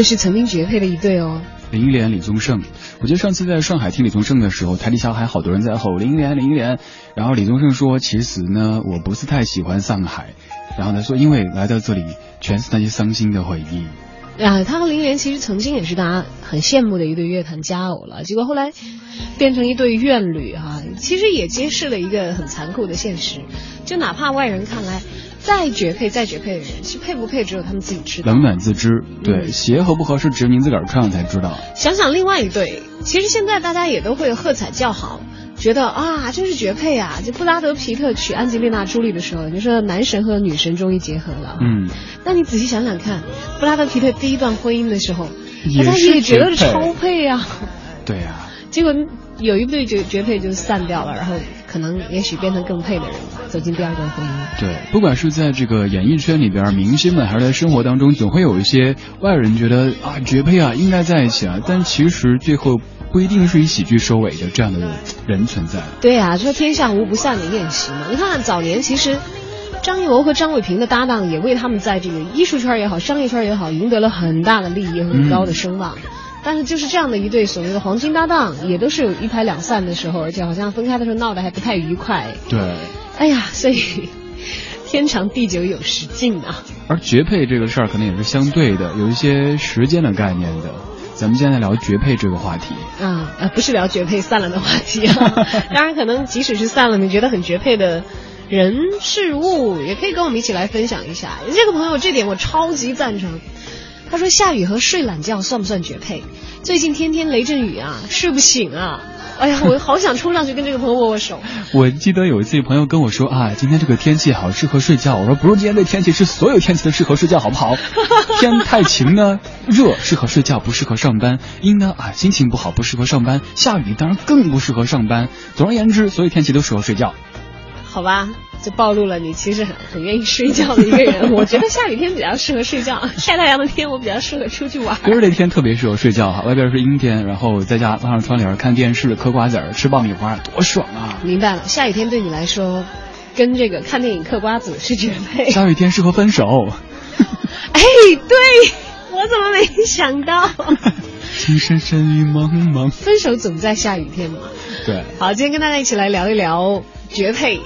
也是曾经绝配的一对哦。林忆莲、李宗盛，我记得上次在上海听李宗盛的时候，台底下还好多人在吼林忆莲、林忆莲。然后李宗盛说：“其实呢，我不是太喜欢上海。”然后他说：“因为来到这里，全是那些伤心的回忆。”啊，他和林忆莲其实曾经也是大家很羡慕的一对乐坛佳偶了，结果后来变成一对怨侣啊，其实也揭示了一个很残酷的现实，就哪怕外人看来。再绝配再绝配的人，其实配不配只有他们自己知道。冷暖自知，对鞋合不合适，只有您自个儿穿上才知道。想想另外一对，其实现在大家也都会喝彩叫好，觉得啊，真是绝配啊！就布拉德皮特娶安吉丽娜朱莉的时候，你说男神和女神终于结合了。嗯。那你仔细想想看，布拉德皮特第一段婚姻的时候，大家也觉得超配啊。对呀。结果有一对绝绝配就散掉了，然后。可能也许变成更配的人吧，走进第二段婚姻。对，不管是在这个演艺圈里边，明星们还是在生活当中，总会有一些外人觉得啊绝配啊，应该在一起啊，但其实最后不一定是以喜剧收尾的这样的人存在。对啊，说天下无不散的宴席嘛。你看早年其实张艺谋和张伟平的搭档，也为他们在这个艺术圈也好，商业圈也好，赢得了很大的利益和很高的声望。但是就是这样的一对所谓的黄金搭档，也都是有一拍两散的时候，而且好像分开的时候闹得还不太愉快。对，哎呀，所以天长地久有时尽啊。而绝配这个事儿可能也是相对的，有一些时间的概念的。咱们现在聊绝配这个话题，啊，呃，不是聊绝配散了的话题啊。当然，可能即使是散了，你觉得很绝配的人事物，也可以跟我们一起来分享一下。这个朋友这点我超级赞成。他说：“下雨和睡懒觉算不算绝配？最近天天雷阵雨啊，睡不醒啊！哎呀，我好想冲上去跟这个朋友握握手。”我记得有一次朋友跟我说啊，今天这个天气好适合睡觉。我说不是今天这天气，是所有天气都适合睡觉，好不好？天太晴呢，热适合睡觉，不适合上班；阴呢啊，心情不好不适合上班；下雨当然更不适合上班。总而言之，所有天气都适合睡觉。好吧。就暴露了你其实很很愿意睡觉的一个人。我觉得下雨天比较适合睡觉，晒太阳的天我比较适合出去玩。今儿那天特别适合睡觉哈，外边是阴天，然后在家拉上窗帘看电视、嗑瓜子儿、吃爆米花，多爽啊！明白了，下雨天对你来说，跟这个看电影、嗑瓜子是绝配。下雨天适合分手。哎，对我怎么没想到？情深深雨蒙蒙。分手总在下雨天嘛。对。好，今天跟大家一起来聊一聊绝配。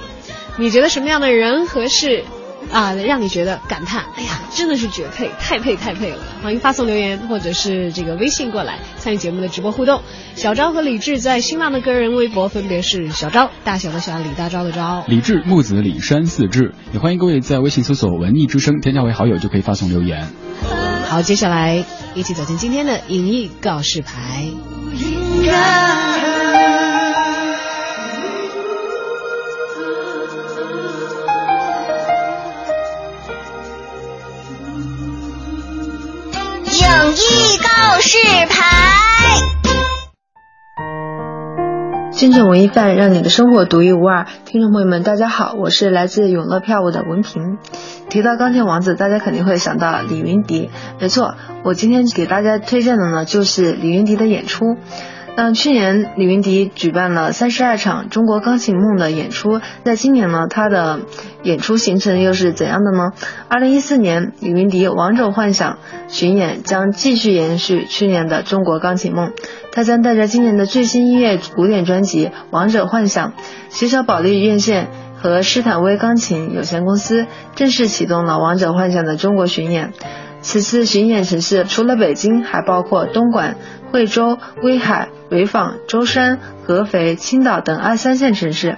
你觉得什么样的人合适啊？让你觉得感叹，哎呀，真的是绝配，太配太配了！欢迎发送留言或者是这个微信过来参与节目的直播互动。小昭和李志在新浪的个人微博分别是小昭，大小的小李大钊的昭，李志木子李山四志。也欢迎各位在微信搜索“文艺之声”添加为好友，就可以发送留言。好，接下来一起走进今天的影艺告示牌。艺告示牌，真正文艺范，让你的生活独一无二。听众朋友们，大家好，我是来自永乐票务的文平。提到钢琴王子，大家肯定会想到李云迪。没错，我今天给大家推荐的呢，就是李云迪的演出。那去年李云迪举办了三十二场《中国钢琴梦》的演出，在今年呢，他的演出行程又是怎样的呢？二零一四年，李云迪《王者幻想》巡演将继续延续去年的《中国钢琴梦》，他将带着今年的最新音乐古典专辑《王者幻想》，携手保利院线和施坦威钢琴有限公司正式启动了《王者幻想》的中国巡演。此次巡演城市除了北京，还包括东莞、惠州、威海、潍坊、舟山、合肥、青岛等二三线城市。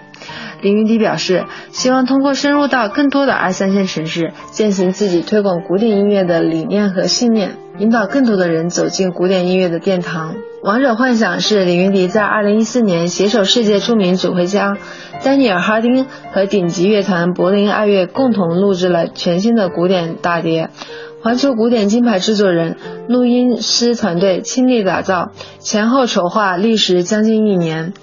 林云迪表示，希望通过深入到更多的二三线城市，践行自己推广古典音乐的理念和信念，引导更多的人走进古典音乐的殿堂。《王者幻想》是李云迪在2014年携手世界著名指挥家丹尼尔·哈丁和顶级乐团柏林爱乐共同录制了全新的古典大碟。环球古典金牌制作人、录音师团队倾力打造，前后筹划历时将近一年。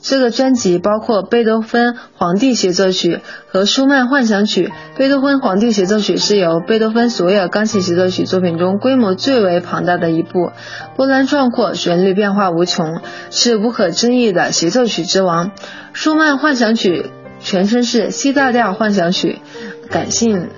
这个专辑包括贝多芬《皇帝协奏曲》和舒曼《幻想曲》。贝多芬《皇帝协奏曲》是由贝多芬所有钢琴协奏曲作品中规模最为庞大的一部，波澜壮阔，旋律变化无穷，是无可争议的协奏曲之王。舒曼《幻想曲》全称是 C 大调幻想曲，感性。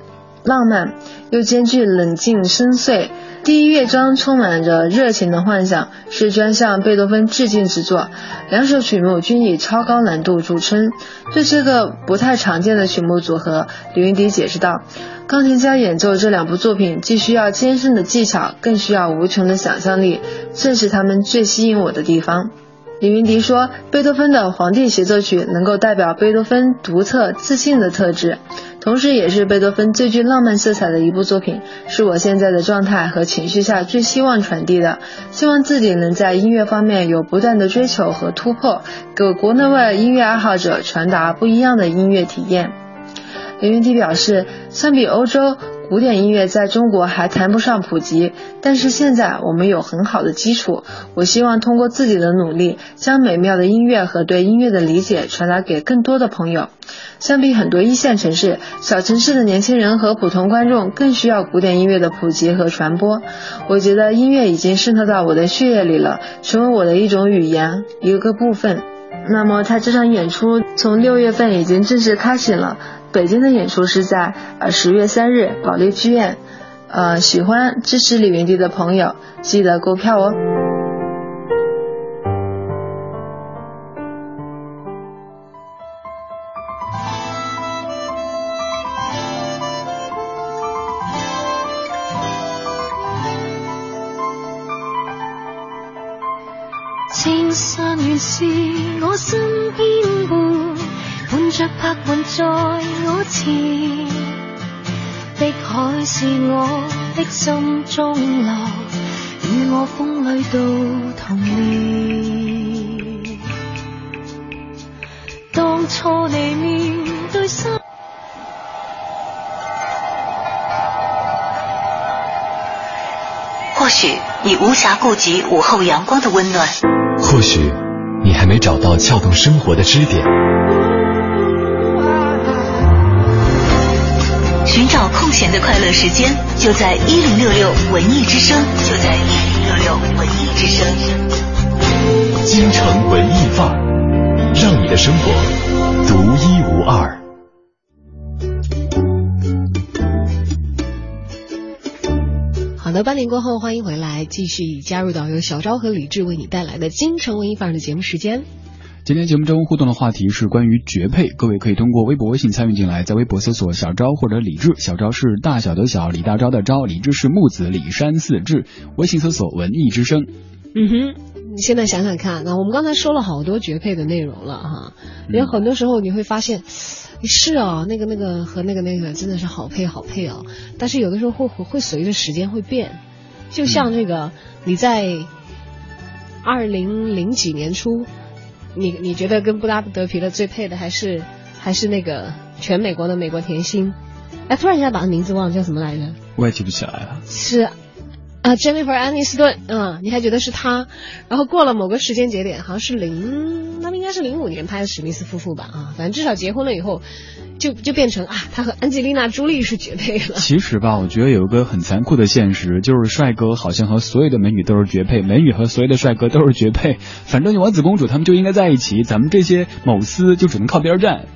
浪漫，又兼具冷静深邃。第一乐章充满着热情的幻想，是专向贝多芬致敬之作。两首曲目均以超高难度著称，这是个不太常见的曲目组合。李云迪解释道：“钢琴家演奏这两部作品，既需要艰深的技巧，更需要无穷的想象力，正是他们最吸引我的地方。”李云迪说：“贝多芬的《皇帝协奏曲》能够代表贝多芬独特自信的特质。”同时，也是贝多芬最具浪漫色彩的一部作品，是我现在的状态和情绪下最希望传递的。希望自己能在音乐方面有不断的追求和突破，给国内外音乐爱好者传达不一样的音乐体验。李云迪表示，相比欧洲。古典音乐在中国还谈不上普及，但是现在我们有很好的基础。我希望通过自己的努力，将美妙的音乐和对音乐的理解传达给更多的朋友。相比很多一线城市，小城市的年轻人和普通观众更需要古典音乐的普及和传播。我觉得音乐已经渗透到我的血液里了，成为我的一种语言，一个部分。那么，他这场演出从六月份已经正式开始了。北京的演出是在呃十月三日保利剧院，呃，喜欢支持李云迪的朋友记得购票哦。在我前。碧海是我的心中乐，与我风里都同眠。当初你面对心。或许你无暇顾及午后阳光的温暖，或许你还没找到撬动生活的支点。闲的快乐时间，就在一零六六文艺之声，就在一零六六文艺之声。京城文艺范儿，让你的生活独一无二。好的，八点过后，欢迎回来，继续加入到由小昭和李志为你带来的京城文艺范儿的节目时间。今天节目中互动的话题是关于绝配，各位可以通过微博、微信参与进来，在微博搜索小昭或者李志，小昭是大小的小，李大钊的昭，李志是木子李山四志，微信搜索文艺之声。嗯哼，你现在想想看，那我们刚才说了好多绝配的内容了哈，有很多时候你会发现，是啊，那个那个和那个那个真的是好配好配哦，但是有的时候会会会随着时间会变，就像这个你在二零零几年初。你你觉得跟布拉德皮特最配的还是还是那个全美国的美国甜心？哎，突然一下把他名字忘了，叫什么来着？我也记不起来了。是啊，Jennifer Aniston，嗯，你还觉得是他？然后过了某个时间节点，好像是零，那么应该是零五年拍的史密斯夫妇吧？啊，反正至少结婚了以后。就就变成啊，他和安吉丽娜·朱莉是绝配了。其实吧，我觉得有一个很残酷的现实，就是帅哥好像和所有的美女都是绝配，美女和所有的帅哥都是绝配。反正王子公主他们就应该在一起，咱们这些某司就只能靠边站。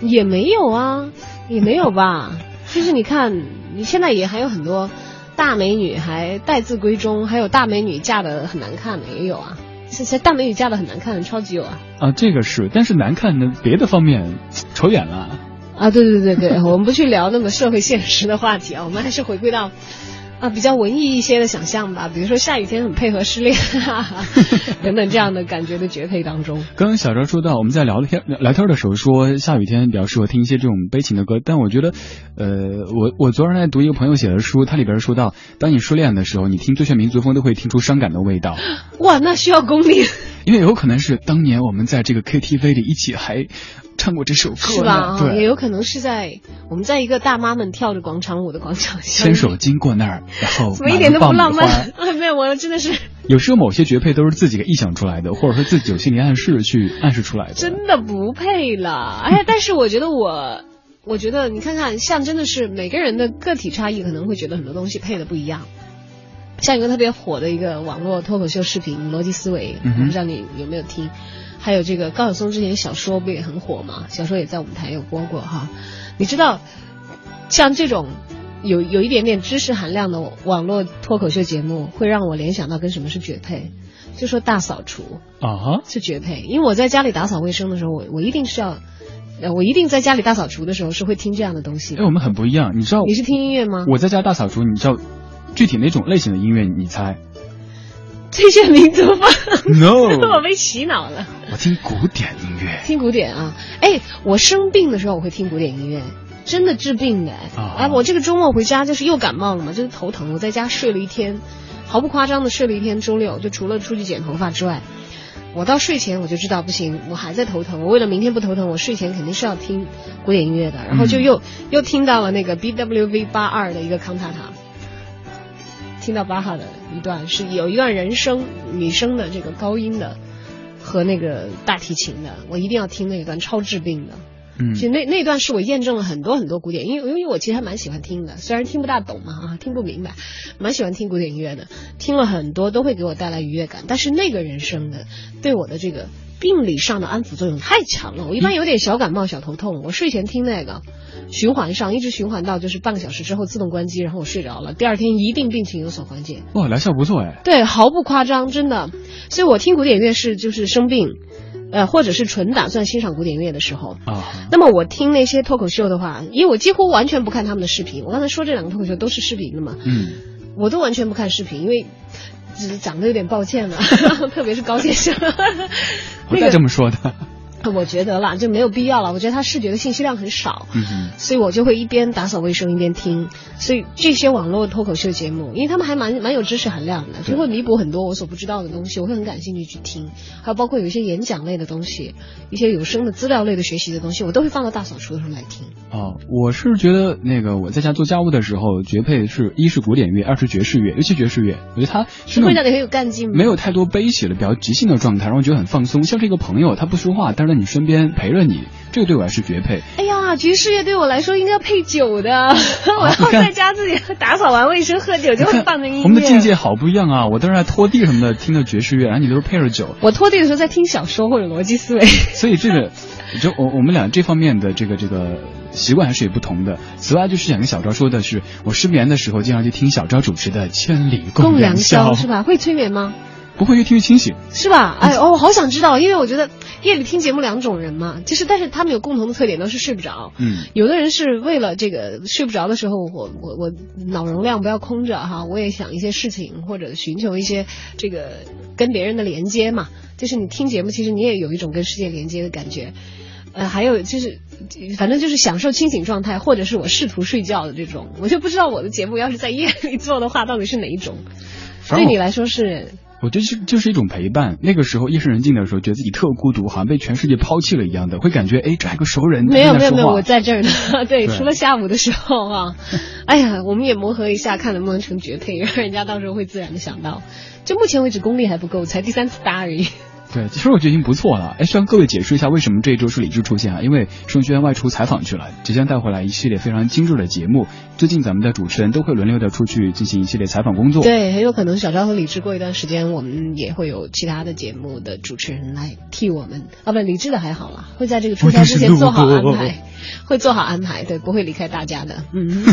也没有啊，也没有吧。就是你看，你现在也还有很多大美女还待字闺中，还有大美女嫁的很难看的也有啊。现在大美女嫁的很难看的超级有啊。啊，这个是，但是难看的别的方面 扯远了。啊，对对对对，我们不去聊那么社会现实的话题啊，我们还是回归到啊比较文艺一些的想象吧，比如说下雨天很配合失恋 等等这样的感觉的绝配当中。刚刚小周说到，我们在聊天聊天的时候说下雨天比较适合听一些这种悲情的歌，但我觉得，呃，我我昨天在读一个朋友写的书，它里边说到，当你失恋的时候，你听最炫民族风都会听出伤感的味道。哇，那需要功力。因为有可能是当年我们在这个 KTV 里一起还。唱过这首歌是吧？对，也有可能是在我们在一个大妈们跳着广场舞的广场上，牵手经过那儿，然后怎么一点都不浪漫啊？没有，我真的是有时候某些绝配都是自己给臆想出来的，或者说自己有心理暗示去暗示出来的，真的不配了。哎，但是我觉得我，我觉得你看看，像真的是每个人的个体差异，可能会觉得很多东西配的不一样。像一个特别火的一个网络脱口秀视频《逻辑思维》，不知道你有没有听？还有这个高晓松之前小说不也很火吗？小说也在舞台有播过哈。你知道，像这种有有一点点知识含量的网络脱口秀节目，会让我联想到跟什么是绝配，就说大扫除啊哈是绝配，因为我在家里打扫卫生的时候，我我一定是要，呃，我一定在家里大扫除的时候是会听这样的东西的哎，。我们很不一样，你知道？你是听音乐吗？我在家大扫除，你知道具体哪种类型的音乐？你猜这些民族风？No，我被洗脑了。我听古典音乐。听古典啊，哎，我生病的时候我会听古典音乐，真的治病的。啊哎，我这个周末回家就是又感冒了嘛，就是头疼，我在家睡了一天，毫不夸张的睡了一天。周六就除了出去剪头发之外，我到睡前我就知道不行，我还在头疼。我为了明天不头疼，我睡前肯定是要听古典音乐的。然后就又、又听到了那个 BWV 八二的一个康塔塔。听到巴哈的一段是有一段人声女声的这个高音的和那个大提琴的，我一定要听那一段超治病的。嗯其实那那段是我验证了很多很多古典，因为因为我其实还蛮喜欢听的，虽然听不大懂嘛啊，听不明白，蛮喜欢听古典音乐的，听了很多都会给我带来愉悦感。但是那个人声的对我的这个病理上的安抚作用太强了，我一般有点小感冒、小头痛，我睡前听那个，循环上一直循环到就是半个小时之后自动关机，然后我睡着了，第二天一定病情有所缓解。哇，疗效不错哎。对，毫不夸张，真的。所以我听古典乐是就是生病，呃，或者是纯打算欣赏古典乐的时候。啊，那么我听那些脱口秀的话，因为我几乎完全不看他们的视频。我刚才说这两个脱口秀都是视频的嘛，嗯，我都完全不看视频，因为只是长得有点抱歉了，特别是高先生。不带这么说的。我觉得啦，就没有必要了。我觉得他视觉的信息量很少，嗯哼，所以我就会一边打扫卫生一边听。所以这些网络脱口秀节目，因为他们还蛮蛮有知识含量的，就会弥补很多我所不知道的东西，我会很感兴趣去听。还有包括有一些演讲类的东西，一些有声的资料类的学习的东西，我都会放到大扫除的时候来听。哦，我是觉得那个我在家做家务的时候，绝配是一是古典乐，二是爵士乐，尤其爵士乐，我觉得它是会让你很有干劲吗？没有太多悲喜的、比较即兴的状态，让我觉得很放松，像是一个朋友，他不说话，但是在你身边陪着你，这个对我来是绝配。哎呀，爵士乐对我来说应该要配酒的，我要在家自己打扫完卫生喝酒就会放着音乐。我们的境界好不一样啊！我当时在拖地什么的，听的爵士乐，然后你都是配着酒，我拖地的时候在听小说或者逻辑思维。所以这个，就我我们俩这方面的这个这个习惯还是有不同的。此外，就是想跟小昭说的是，我失眠的时候经常去听小昭主持的《千里共良宵是吧？会催眠吗？不会越听越清醒。是吧？哎哦，我好想知道，因为我觉得夜里听节目两种人嘛，就是但是他们有共同的特点，都是睡不着。嗯，有的人是为了这个睡不着的时候，我我我脑容量不要空着哈，我也想一些事情或者寻求一些这个跟别人的连接嘛。就是你听节目，其实你也有一种跟世界连接的感觉。呃，还有就是，反正就是享受清醒状态，或者是我试图睡觉的这种，我就不知道我的节目要是在夜里做的话，到底是哪一种。对你来说是我觉得是就是一种陪伴。那个时候夜深人静的时候，觉得自己特孤独，好像被全世界抛弃了一样的，会感觉哎，这还有个熟人没有没有没有，我在这儿呢。对，对除了下午的时候啊，哎呀，我们也磨合一下，看能不能成绝配，让人家到时候会自然的想到。就目前为止功力还不够，才第三次搭而已。对，其实我觉得已经不错了。哎，向各位解释一下为什么这一周是李志出现啊？因为盛轩外出采访去了，即将带回来一系列非常精致的节目。最近咱们的主持人都会轮流的出去进行一系列采访工作。对，很有可能小昭和李志过一段时间，我们也会有其他的节目的主持人来替我们。啊，不，李志的还好啦，会在这个出差之前做好安排，会做好安排，对，不会离开大家的。嗯，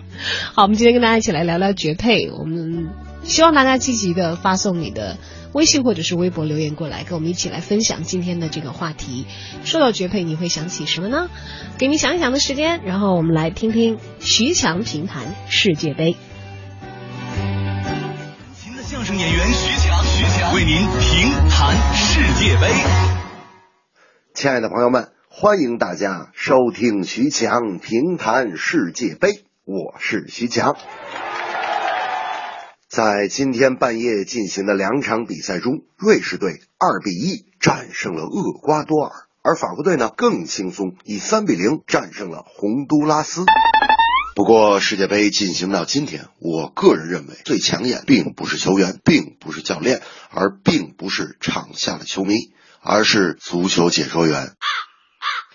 好，我们今天跟大家一起来聊聊绝配，我们希望大家积极的发送你的。微信或者是微博留言过来，跟我们一起来分享今天的这个话题。说到绝配，你会想起什么呢？给你想一想的时间，然后我们来听听徐强评弹世界杯。新的相声演员徐强，徐强为您评弹世界杯。亲爱的朋友们，欢迎大家收听徐强评弹世界杯，我是徐强。在今天半夜进行的两场比赛中，瑞士队二比一战胜了厄瓜多尔，而法国队呢更轻松，以三比零战胜了洪都拉斯。不过世界杯进行到今天，我个人认为最抢眼并不是球员，并不是教练，而并不是场下的球迷，而是足球解说员。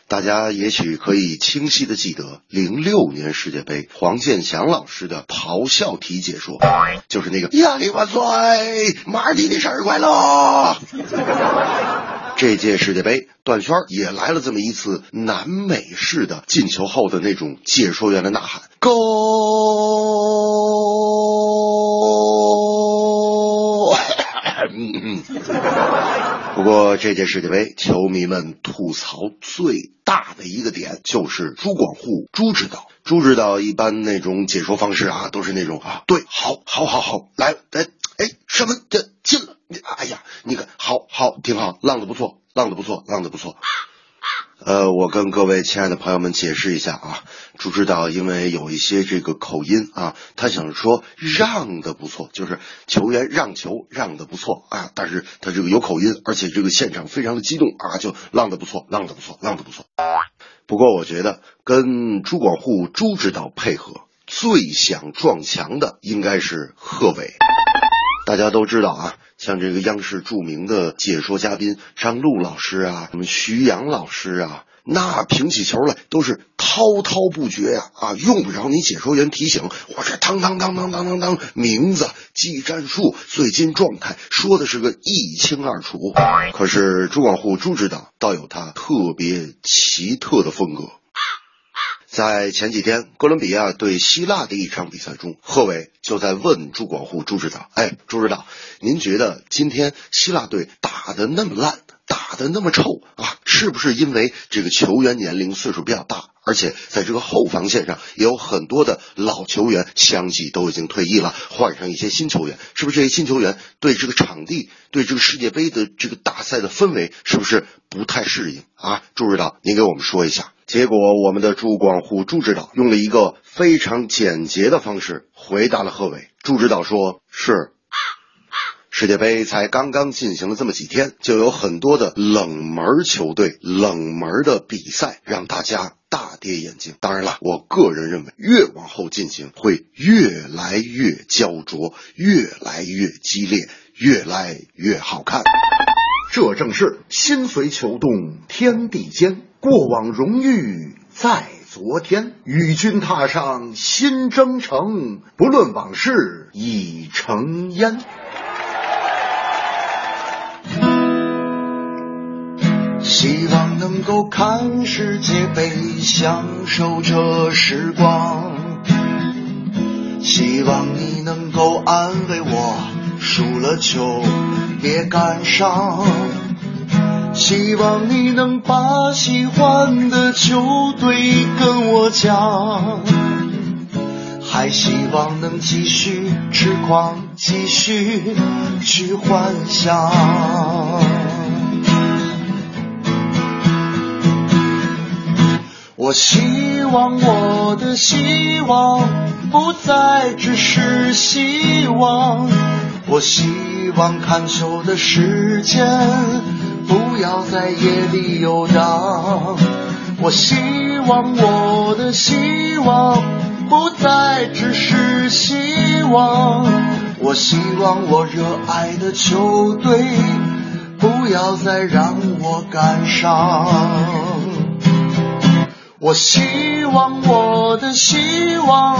大家也许可以清晰的记得零六年世界杯黄健翔老师的咆哮体解说，就是那个“亚历万岁，马尔蒂尼生日快乐”。这届世界杯，段圈也来了这么一次南美式的进球后的那种解说员的呐喊，Go！不过这届世界杯，球迷们吐槽最大的一个点就是朱广沪朱指导。朱指导一般那种解说方式啊，都是那种啊，对，好，好，好，好，来，哎，哎，射门这进了？哎呀，你看，好，好，挺好，浪的不错，浪的不错，浪的不错。呃，我跟各位亲爱的朋友们解释一下啊，朱指导因为有一些这个口音啊，他想说让的不错，就是球员让球让的不错啊，但是他这个有口音，而且这个现场非常的激动啊，就浪的不错，浪的不错，浪的不错。不过我觉得跟朱广沪朱指导配合最想撞墙的应该是贺炜。大家都知道啊，像这个央视著名的解说嘉宾张璐老师啊，什么徐阳老师啊，那评起球来都是滔滔不绝呀啊，用不着你解说员提醒，我这当当当当当当当，名字、技战术、最近状态说的是个一清二楚。可是朱广沪朱指导倒有他特别奇特的风格。在前几天，哥伦比亚对希腊的一场比赛中，贺炜就在问朱广沪朱指导：“哎，朱指导，您觉得今天希腊队打得那么烂，打得那么臭啊，是不是因为这个球员年龄岁数比较大，而且在这个后防线上也有很多的老球员相继都已经退役了，换上一些新球员，是不是这些新球员对这个场地、对这个世界杯的这个大赛的氛围是不是不太适应啊？朱指导，您给我们说一下。”结果，我们的朱广沪朱指导用了一个非常简洁的方式回答了贺炜。朱指导说：“是，世界杯才刚刚进行了这么几天，就有很多的冷门球队、冷门的比赛让大家大跌眼镜。当然了，我个人认为，越往后进行会越来越焦灼，越来越激烈，越来越好看。这正是心随球动，天地间。”过往荣誉在昨天，与君踏上新征程，不论往事已成烟。希望能够看世界杯，享受这时光。希望你能够安慰我，输了就别感伤。希望你能把喜欢的球队跟我讲，还希望能继续痴狂，继续去幻想。我希望我的希望不再只是希望，我希望看球的时间。不要在夜里游荡。我希望我的希望不再只是希望。我希望我热爱的球队不要再让我感伤。我希望我的希望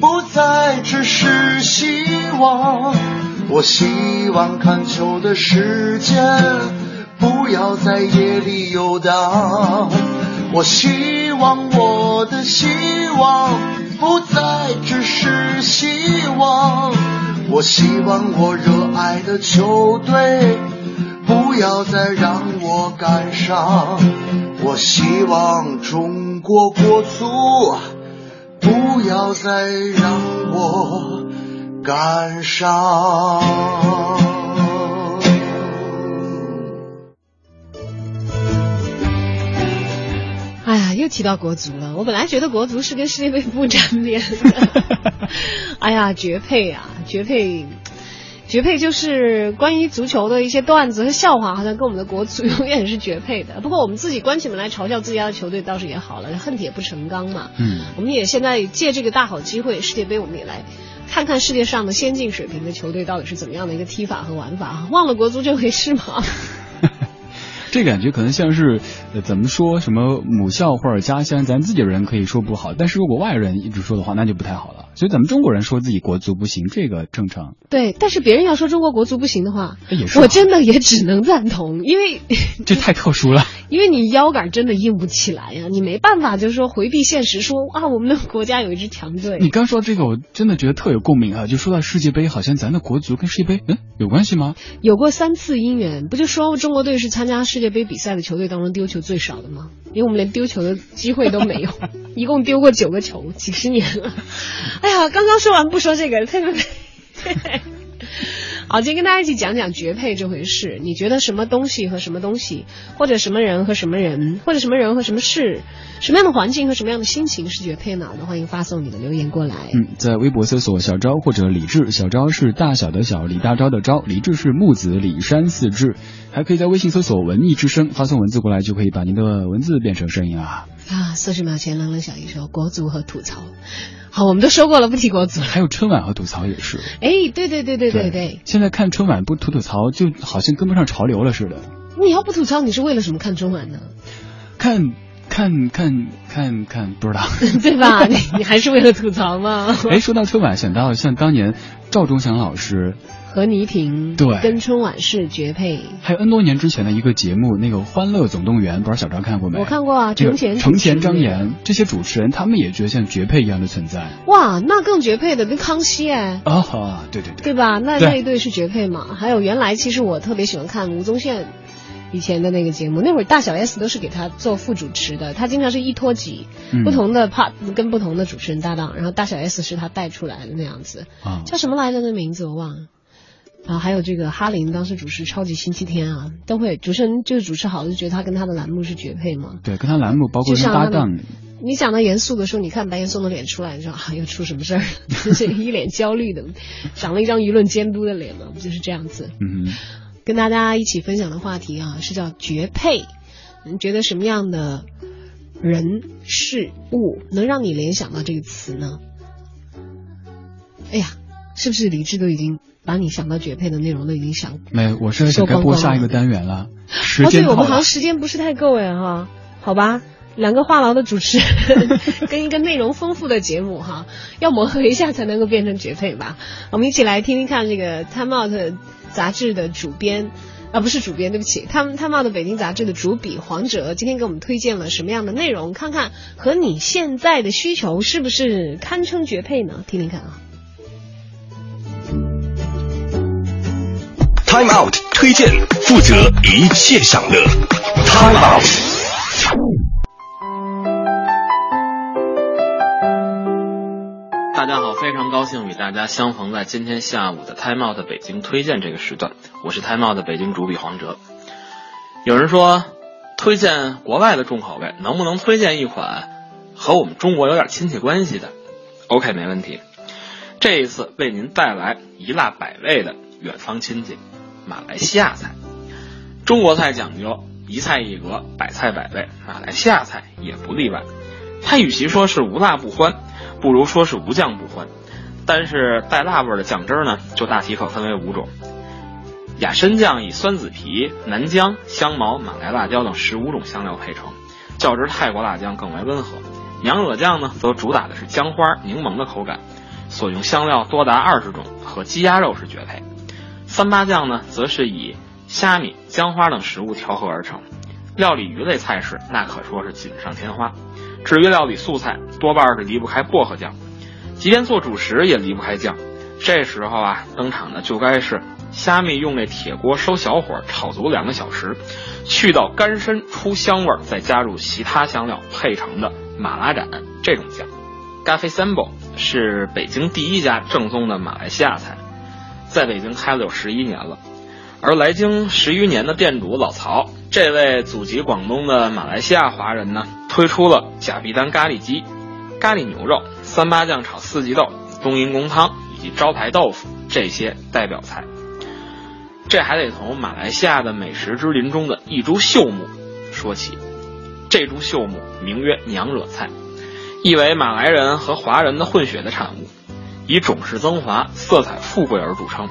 不再只是希望。我希望看球的时间。不要在夜里游荡。我希望我的希望不再只是希望。我希望我热爱的球队不要再让我感伤。我希望中国国足不要再让我感伤。又提到国足了。我本来觉得国足是跟世界杯不沾边的。哎呀，绝配啊，绝配，绝配就是关于足球的一些段子和笑话，好像跟我们的国足 永远是绝配的。不过我们自己关起门来嘲笑自家的球队倒是也好了，恨铁不成钢嘛。嗯，我们也现在借这个大好机会，世界杯我们也来看看世界上的先进水平的球队到底是怎么样的一个踢法和玩法。忘了国足这回事吗？这感觉可能像是，呃，怎么说什么母校或者家乡，咱自己人可以说不好，但是如果外人一直说的话，那就不太好了。所以咱们中国人说自己国足不行，这个正常。对，但是别人要说中国国足不行的话，也是我真的也只能赞同，因为 这太特殊了。因为你腰杆真的硬不起来呀，你没办法，就是说回避现实，说啊，我们的国家有一支强队。你刚说这个，我真的觉得特有共鸣啊！就说到世界杯，好像咱的国足跟世界杯，嗯，有关系吗？有过三次姻缘，不就说中国队是参加世界杯比赛的球队当中丢球最少的吗？因为我们连丢球的机会都没有，一共丢过九个球，几十年了。哎呀，刚刚说完不说这个，呸呸呸！好，今天跟大家一起讲讲绝配这回事。你觉得什么东西和什么东西，或者什么人和什么人，或者什么人和什么事，什么样的环境和什么样的心情是绝配呢？那欢迎发送你的留言过来。嗯，在微博搜索小昭或者李志，小昭是大小的小，李大钊的昭，李志是木子李山四志。还可以在微信搜索文艺之声，发送文字过来就可以把您的文字变成声音啊。啊，四十秒前冷冷小姨说国足和吐槽。好，我们都说过了，不提国足。还有春晚和吐槽也是。哎，对对对对对对。现在看春晚不吐吐槽，就好像跟不上潮流了似的。你要不吐槽，你是为了什么看春晚呢？看，看，看，看，看，不知道。对吧？你你还是为了吐槽吗？哎，说到春晚，想到像当年赵忠祥老师。和倪萍对跟春晚是绝配，还有 N 多年之前的一个节目，那个《欢乐总动员》，不知道小张看过没？我看过啊，程前程前张岩这些主持人，他们也觉得像绝配一样的存在。哇，那更绝配的跟康熙哎啊，对对对，对吧？那那一对是绝配嘛？还有原来其实我特别喜欢看吴宗宪以前的那个节目，那会儿大小 S 都是给他做副主持的，他经常是一拖几，不同的 part 跟不同的主持人搭档，然后大小 S 是他带出来的那样子，叫什么来着？那名字我忘了。啊，还有这个哈林当时主持《超级星期天》啊，都会主持人就是主持好了，就觉得他跟他的栏目是绝配嘛。对，跟他栏目包括搭档。你讲到严肃的时候，你看白岩松的脸出来，你说啊，又出什么事儿？就是一脸焦虑的，长了一张舆论监督的脸嘛，不就是这样子？嗯。跟大家一起分享的话题啊，是叫绝配。你觉得什么样的人事物能让你联想到这个词呢？哎呀，是不是理智都已经？把你想到绝配的内容都已经想没，我是想该播下一个单元了。时间哦，对，我们好像时间不是太够哎哈，好吧，两个话痨的主持人 跟一个内容丰富的节目哈，要磨合一下才能够变成绝配吧。我们一起来听听看这个《Time Out》杂志的主编啊，不是主编，对不起，他们《Time Out》北京杂志的主笔黄哲今天给我们推荐了什么样的内容？看看和你现在的需求是不是堪称绝配呢？听听看啊。Time Out 推荐，负责一切享乐。Time Out。大家好，非常高兴与大家相逢在今天下午的 Time Out 北京推荐这个时段。我是 Time Out 的北京主笔黄哲。有人说，推荐国外的重口味，能不能推荐一款和我们中国有点亲戚关系的？OK，没问题。这一次为您带来一辣百味的远方亲戚。马来西亚菜，中国菜讲究一菜一格，百菜百味，马来西亚菜也不例外。它与其说是无辣不欢，不如说是无酱不欢。但是带辣味的酱汁呢，就大体可分为五种。雅参酱以酸子皮、南姜、香茅、马来辣椒等十五种香料配成，较之泰国辣酱更为温和。娘惹酱呢，则主打的是姜花、柠檬的口感，所用香料多达二十种，和鸡鸭肉是绝配。三八酱呢，则是以虾米、姜花等食物调和而成。料理鱼类菜式，那可说是锦上添花。至于料理素菜，多半是离不开薄荷酱，即便做主食也离不开酱。这时候啊，登场的就该是虾米用那铁锅烧小火炒足两个小时，去到干身出香味儿，再加入其他香料配成的马拉盏这种酱。Gaffy Sambo 是北京第一家正宗的马来西亚菜。在北京开了有十一年了，而来京十余年的店主老曹，这位祖籍广东的马来西亚华人呢，推出了甲必丹咖喱鸡、咖喱牛肉、三八酱炒四季豆、冬阴功汤以及招牌豆腐这些代表菜。这还得从马来西亚的美食之林中的一株秀木说起。这株秀木名曰娘惹菜，意为马来人和华人的混血的产物。以种式增华、色彩富贵而著称。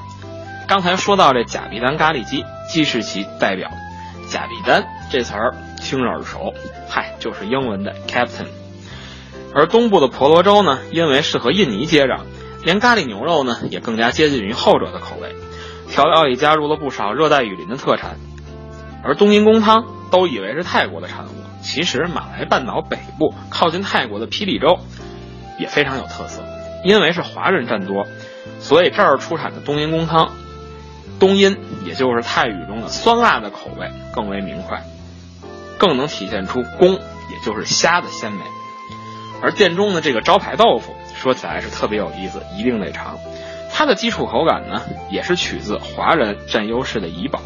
刚才说到这甲必丹咖喱鸡，既是其代表，甲比丹这词儿听着耳熟，嗨，就是英文的 captain。而东部的婆罗洲呢，因为是和印尼接壤，连咖喱牛肉呢也更加接近于后者的口味，调料里加入了不少热带雨林的特产。而冬阴功汤都以为是泰国的产物，其实马来半岛北部靠近泰国的霹雳州也非常有特色，因为是华人占多，所以这儿出产的冬阴功汤，冬阴也就是泰语中的酸辣的口味更为明快，更能体现出功也就是虾的鲜美。而店中的这个招牌豆腐说起来是特别有意思，一定得尝。它的基础口感呢，也是取自华人占优势的怡宝，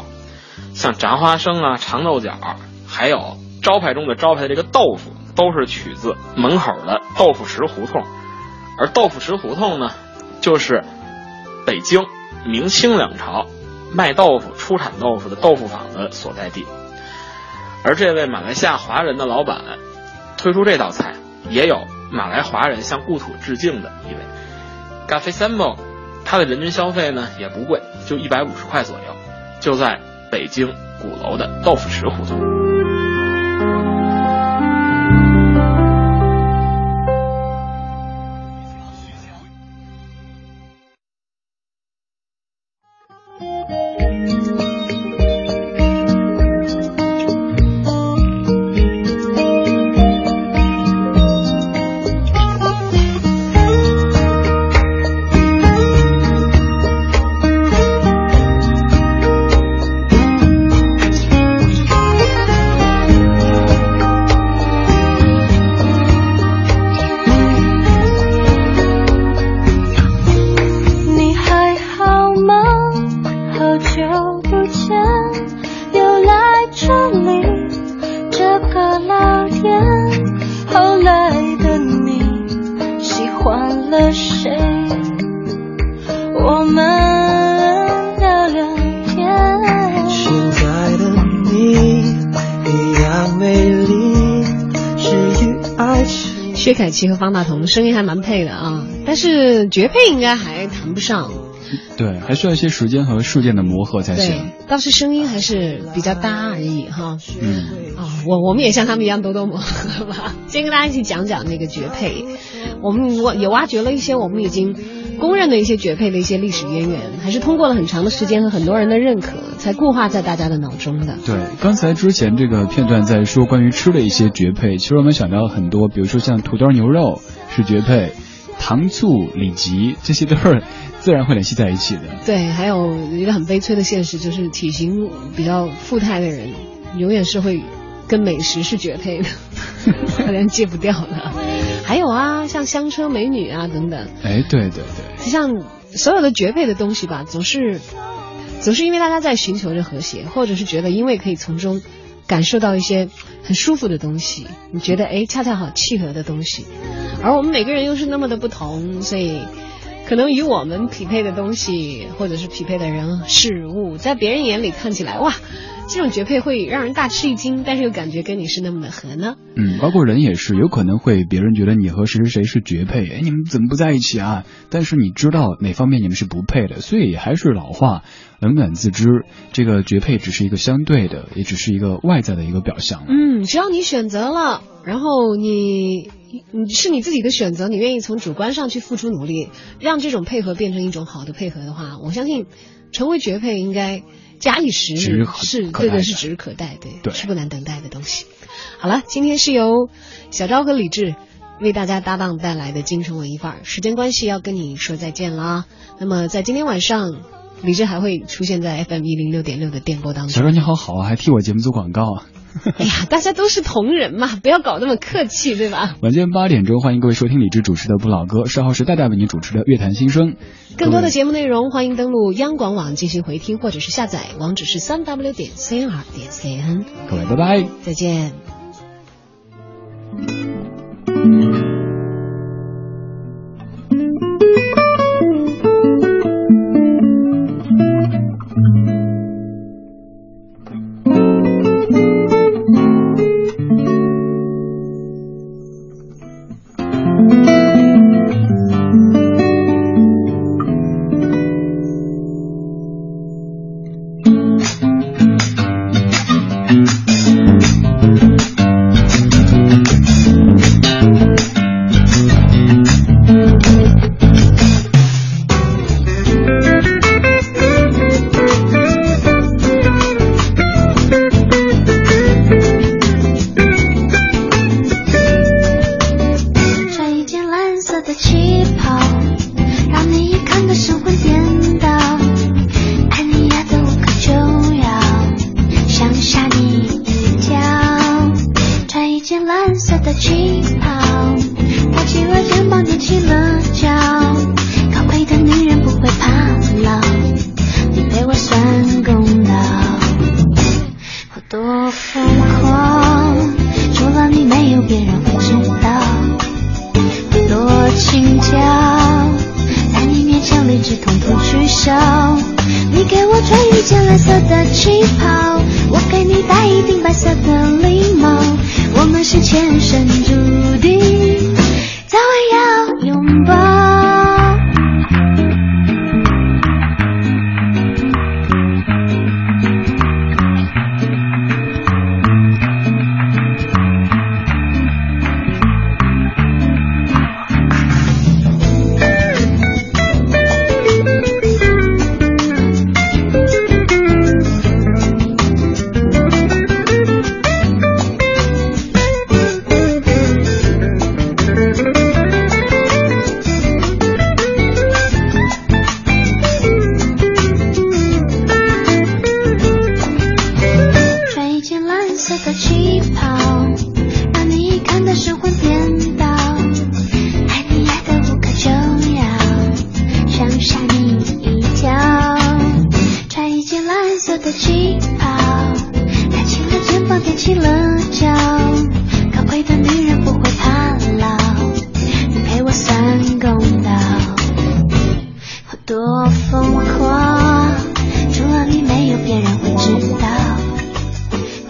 像炸花生啊、长豆角，还有招牌中的招牌这个豆腐，都是取自门口的豆腐池胡同。而豆腐池胡同呢，就是北京明清两朝卖豆腐、出产豆腐的豆腐坊的所在地。而这位马来西亚华人的老板推出这道菜。也有马来华人向故土致敬的一位 g a f f e s a m b o 它的人均消费呢也不贵，就一百五十块左右，就在北京鼓楼的豆腐池胡同。凯琪和方大同声音还蛮配的啊，但是绝配应该还谈不上。对，还需要一些时间和事件的磨合才行。倒是声音还是比较搭而已哈。嗯。啊，我我们也像他们一样多多磨合吧。先跟大家一起讲讲那个绝配，我们我也挖掘了一些我们已经公认的一些绝配的一些历史渊源，还是通过了很长的时间和很多人的认可，才固化在大家的脑中的。对，刚才之前这个片段在说关于吃的一些绝配，其实我们想到很多，比如说像土豆牛肉是绝配，糖醋里脊这些都是。自然会联系在一起的。对，还有一个很悲催的现实，就是体型比较富态的人，永远是会跟美食是绝配的，好像戒不掉的。还有啊，像香车美女啊等等。哎，对对对。像所有的绝配的东西吧，总是总是因为大家在寻求着和谐，或者是觉得因为可以从中感受到一些很舒服的东西，你觉得哎恰恰好契合的东西，而我们每个人又是那么的不同，所以。可能与我们匹配的东西，或者是匹配的人事物，在别人眼里看起来，哇，这种绝配会让人大吃一惊，但是又感觉跟你是那么的合呢。嗯，包括人也是，有可能会别人觉得你和谁谁谁是绝配，哎，你们怎么不在一起啊？但是你知道哪方面你们是不配的，所以还是老话，冷暖自知，这个绝配只是一个相对的，也只是一个外在的一个表象。嗯，只要你选择了，然后你。你是你自己的选择，你愿意从主观上去付出努力，让这种配合变成一种好的配合的话，我相信成为绝配应该假以时日，是对对是指日可待，对，是不难等待的东西。好了，今天是由小昭和李志为大家搭档带来的京城文艺范儿，时间关系要跟你说再见了。那么在今天晚上，李志还会出现在 FM 一零六点六的电波当中。小昭你好好啊，还替我节目做广告啊。哎呀，大家都是同仁嘛，不要搞那么客气，对吧？晚间八点钟，欢迎各位收听李志主持的《不老歌》，稍后是戴戴为您主持的《乐坛新声》。更多的节目内容，欢迎登录央广网进行回听，或者是下载，网址是三 w 点 cnr 点 cn。各位，拜拜，再见。